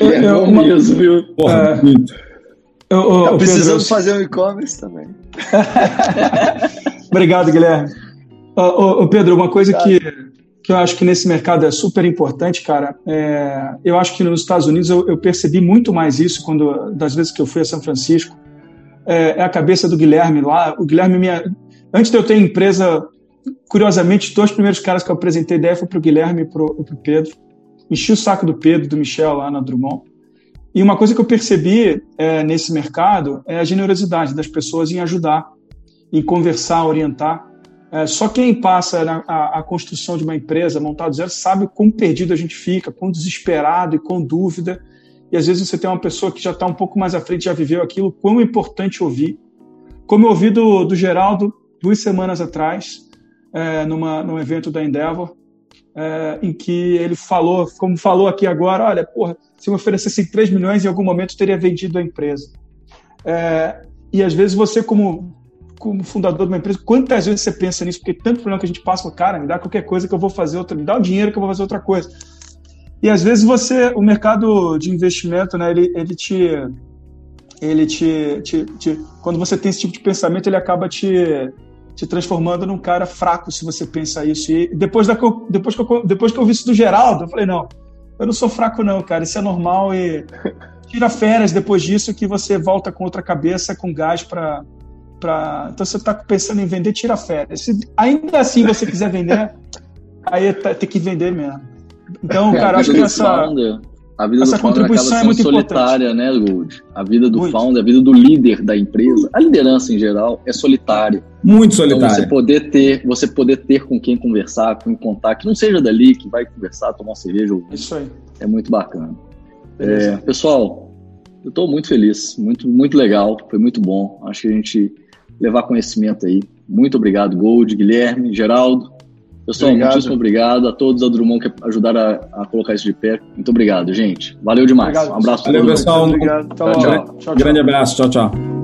é bom uma... mesmo, viu? Porra, é... muito. Eu, eu, tá precisando Pedro, fazer um e-commerce também. *laughs* Obrigado, Guilherme. Uh, Pedro, uma coisa que, que eu acho que nesse mercado é super importante, cara, é, eu acho que nos Estados Unidos eu, eu, percebi muito mais isso quando das vezes que eu fui a São Francisco. É, é a cabeça do Guilherme lá. O Guilherme, minha, antes de eu ter empresa, curiosamente, os dois primeiros caras que eu apresentei ideia foi para o Guilherme e para o Pedro. Enchi o saco do Pedro, do Michel lá na Drummond. E uma coisa que eu percebi é, nesse mercado é a generosidade das pessoas em ajudar, em conversar, orientar. É, só quem passa na, a, a, construção de uma empresa montada zero sabe o quão perdido a gente fica, quão desesperado e com dúvida. E às vezes você tem uma pessoa que já está um pouco mais à frente, já viveu aquilo, quão importante ouvir. Como eu ouvi do, do Geraldo duas semanas atrás, é, numa, num evento da Endeavor, é, em que ele falou, como falou aqui agora, olha, porra, se me oferecesse 3 milhões, em algum momento teria vendido a empresa. É, e às vezes você, como, como fundador de uma empresa, quantas vezes você pensa nisso? Porque tanto problema que a gente passa, cara, me dá qualquer coisa que eu vou fazer outra, me dá o dinheiro que eu vou fazer outra coisa. E às vezes você, o mercado de investimento, né, ele, ele te, ele te, te, te, quando você tem esse tipo de pensamento, ele acaba te te transformando num cara fraco se você pensa isso. E depois, da, depois, que eu, depois que eu vi isso do Geraldo, eu falei, não, eu não sou fraco não, cara, isso é normal e *laughs* tira férias depois disso que você volta com outra cabeça, com gás para... Pra... Então você está pensando em vender, tira férias. Se ainda assim você quiser vender, *laughs* aí é tem que vender mesmo. Então, é, cara, acho que essa... A vida Essa do founder acaba sendo é solitária, importante. né, Gold? A vida do muito. founder, a vida do líder da empresa, a liderança em geral é solitária. Muito solitária. Então, você poder ter, você poder ter com quem conversar, com quem contar, que não seja dali, que vai conversar, tomar uma cerveja. Isso aí. É muito bacana. É, pessoal, eu estou muito feliz, muito, muito legal, foi muito bom. Acho que a gente levar conhecimento aí. Muito obrigado, Gold, Guilherme, Geraldo. Pessoal, obrigado. muitíssimo obrigado a todos a Drummond que ajudaram a, a, colocar isso de pé. Muito obrigado, gente. Valeu demais. Obrigado. Um abraço para todos. pessoal. Obrigado. Tchau, tchau. tchau, tchau. Grande abraço. Tchau, tchau.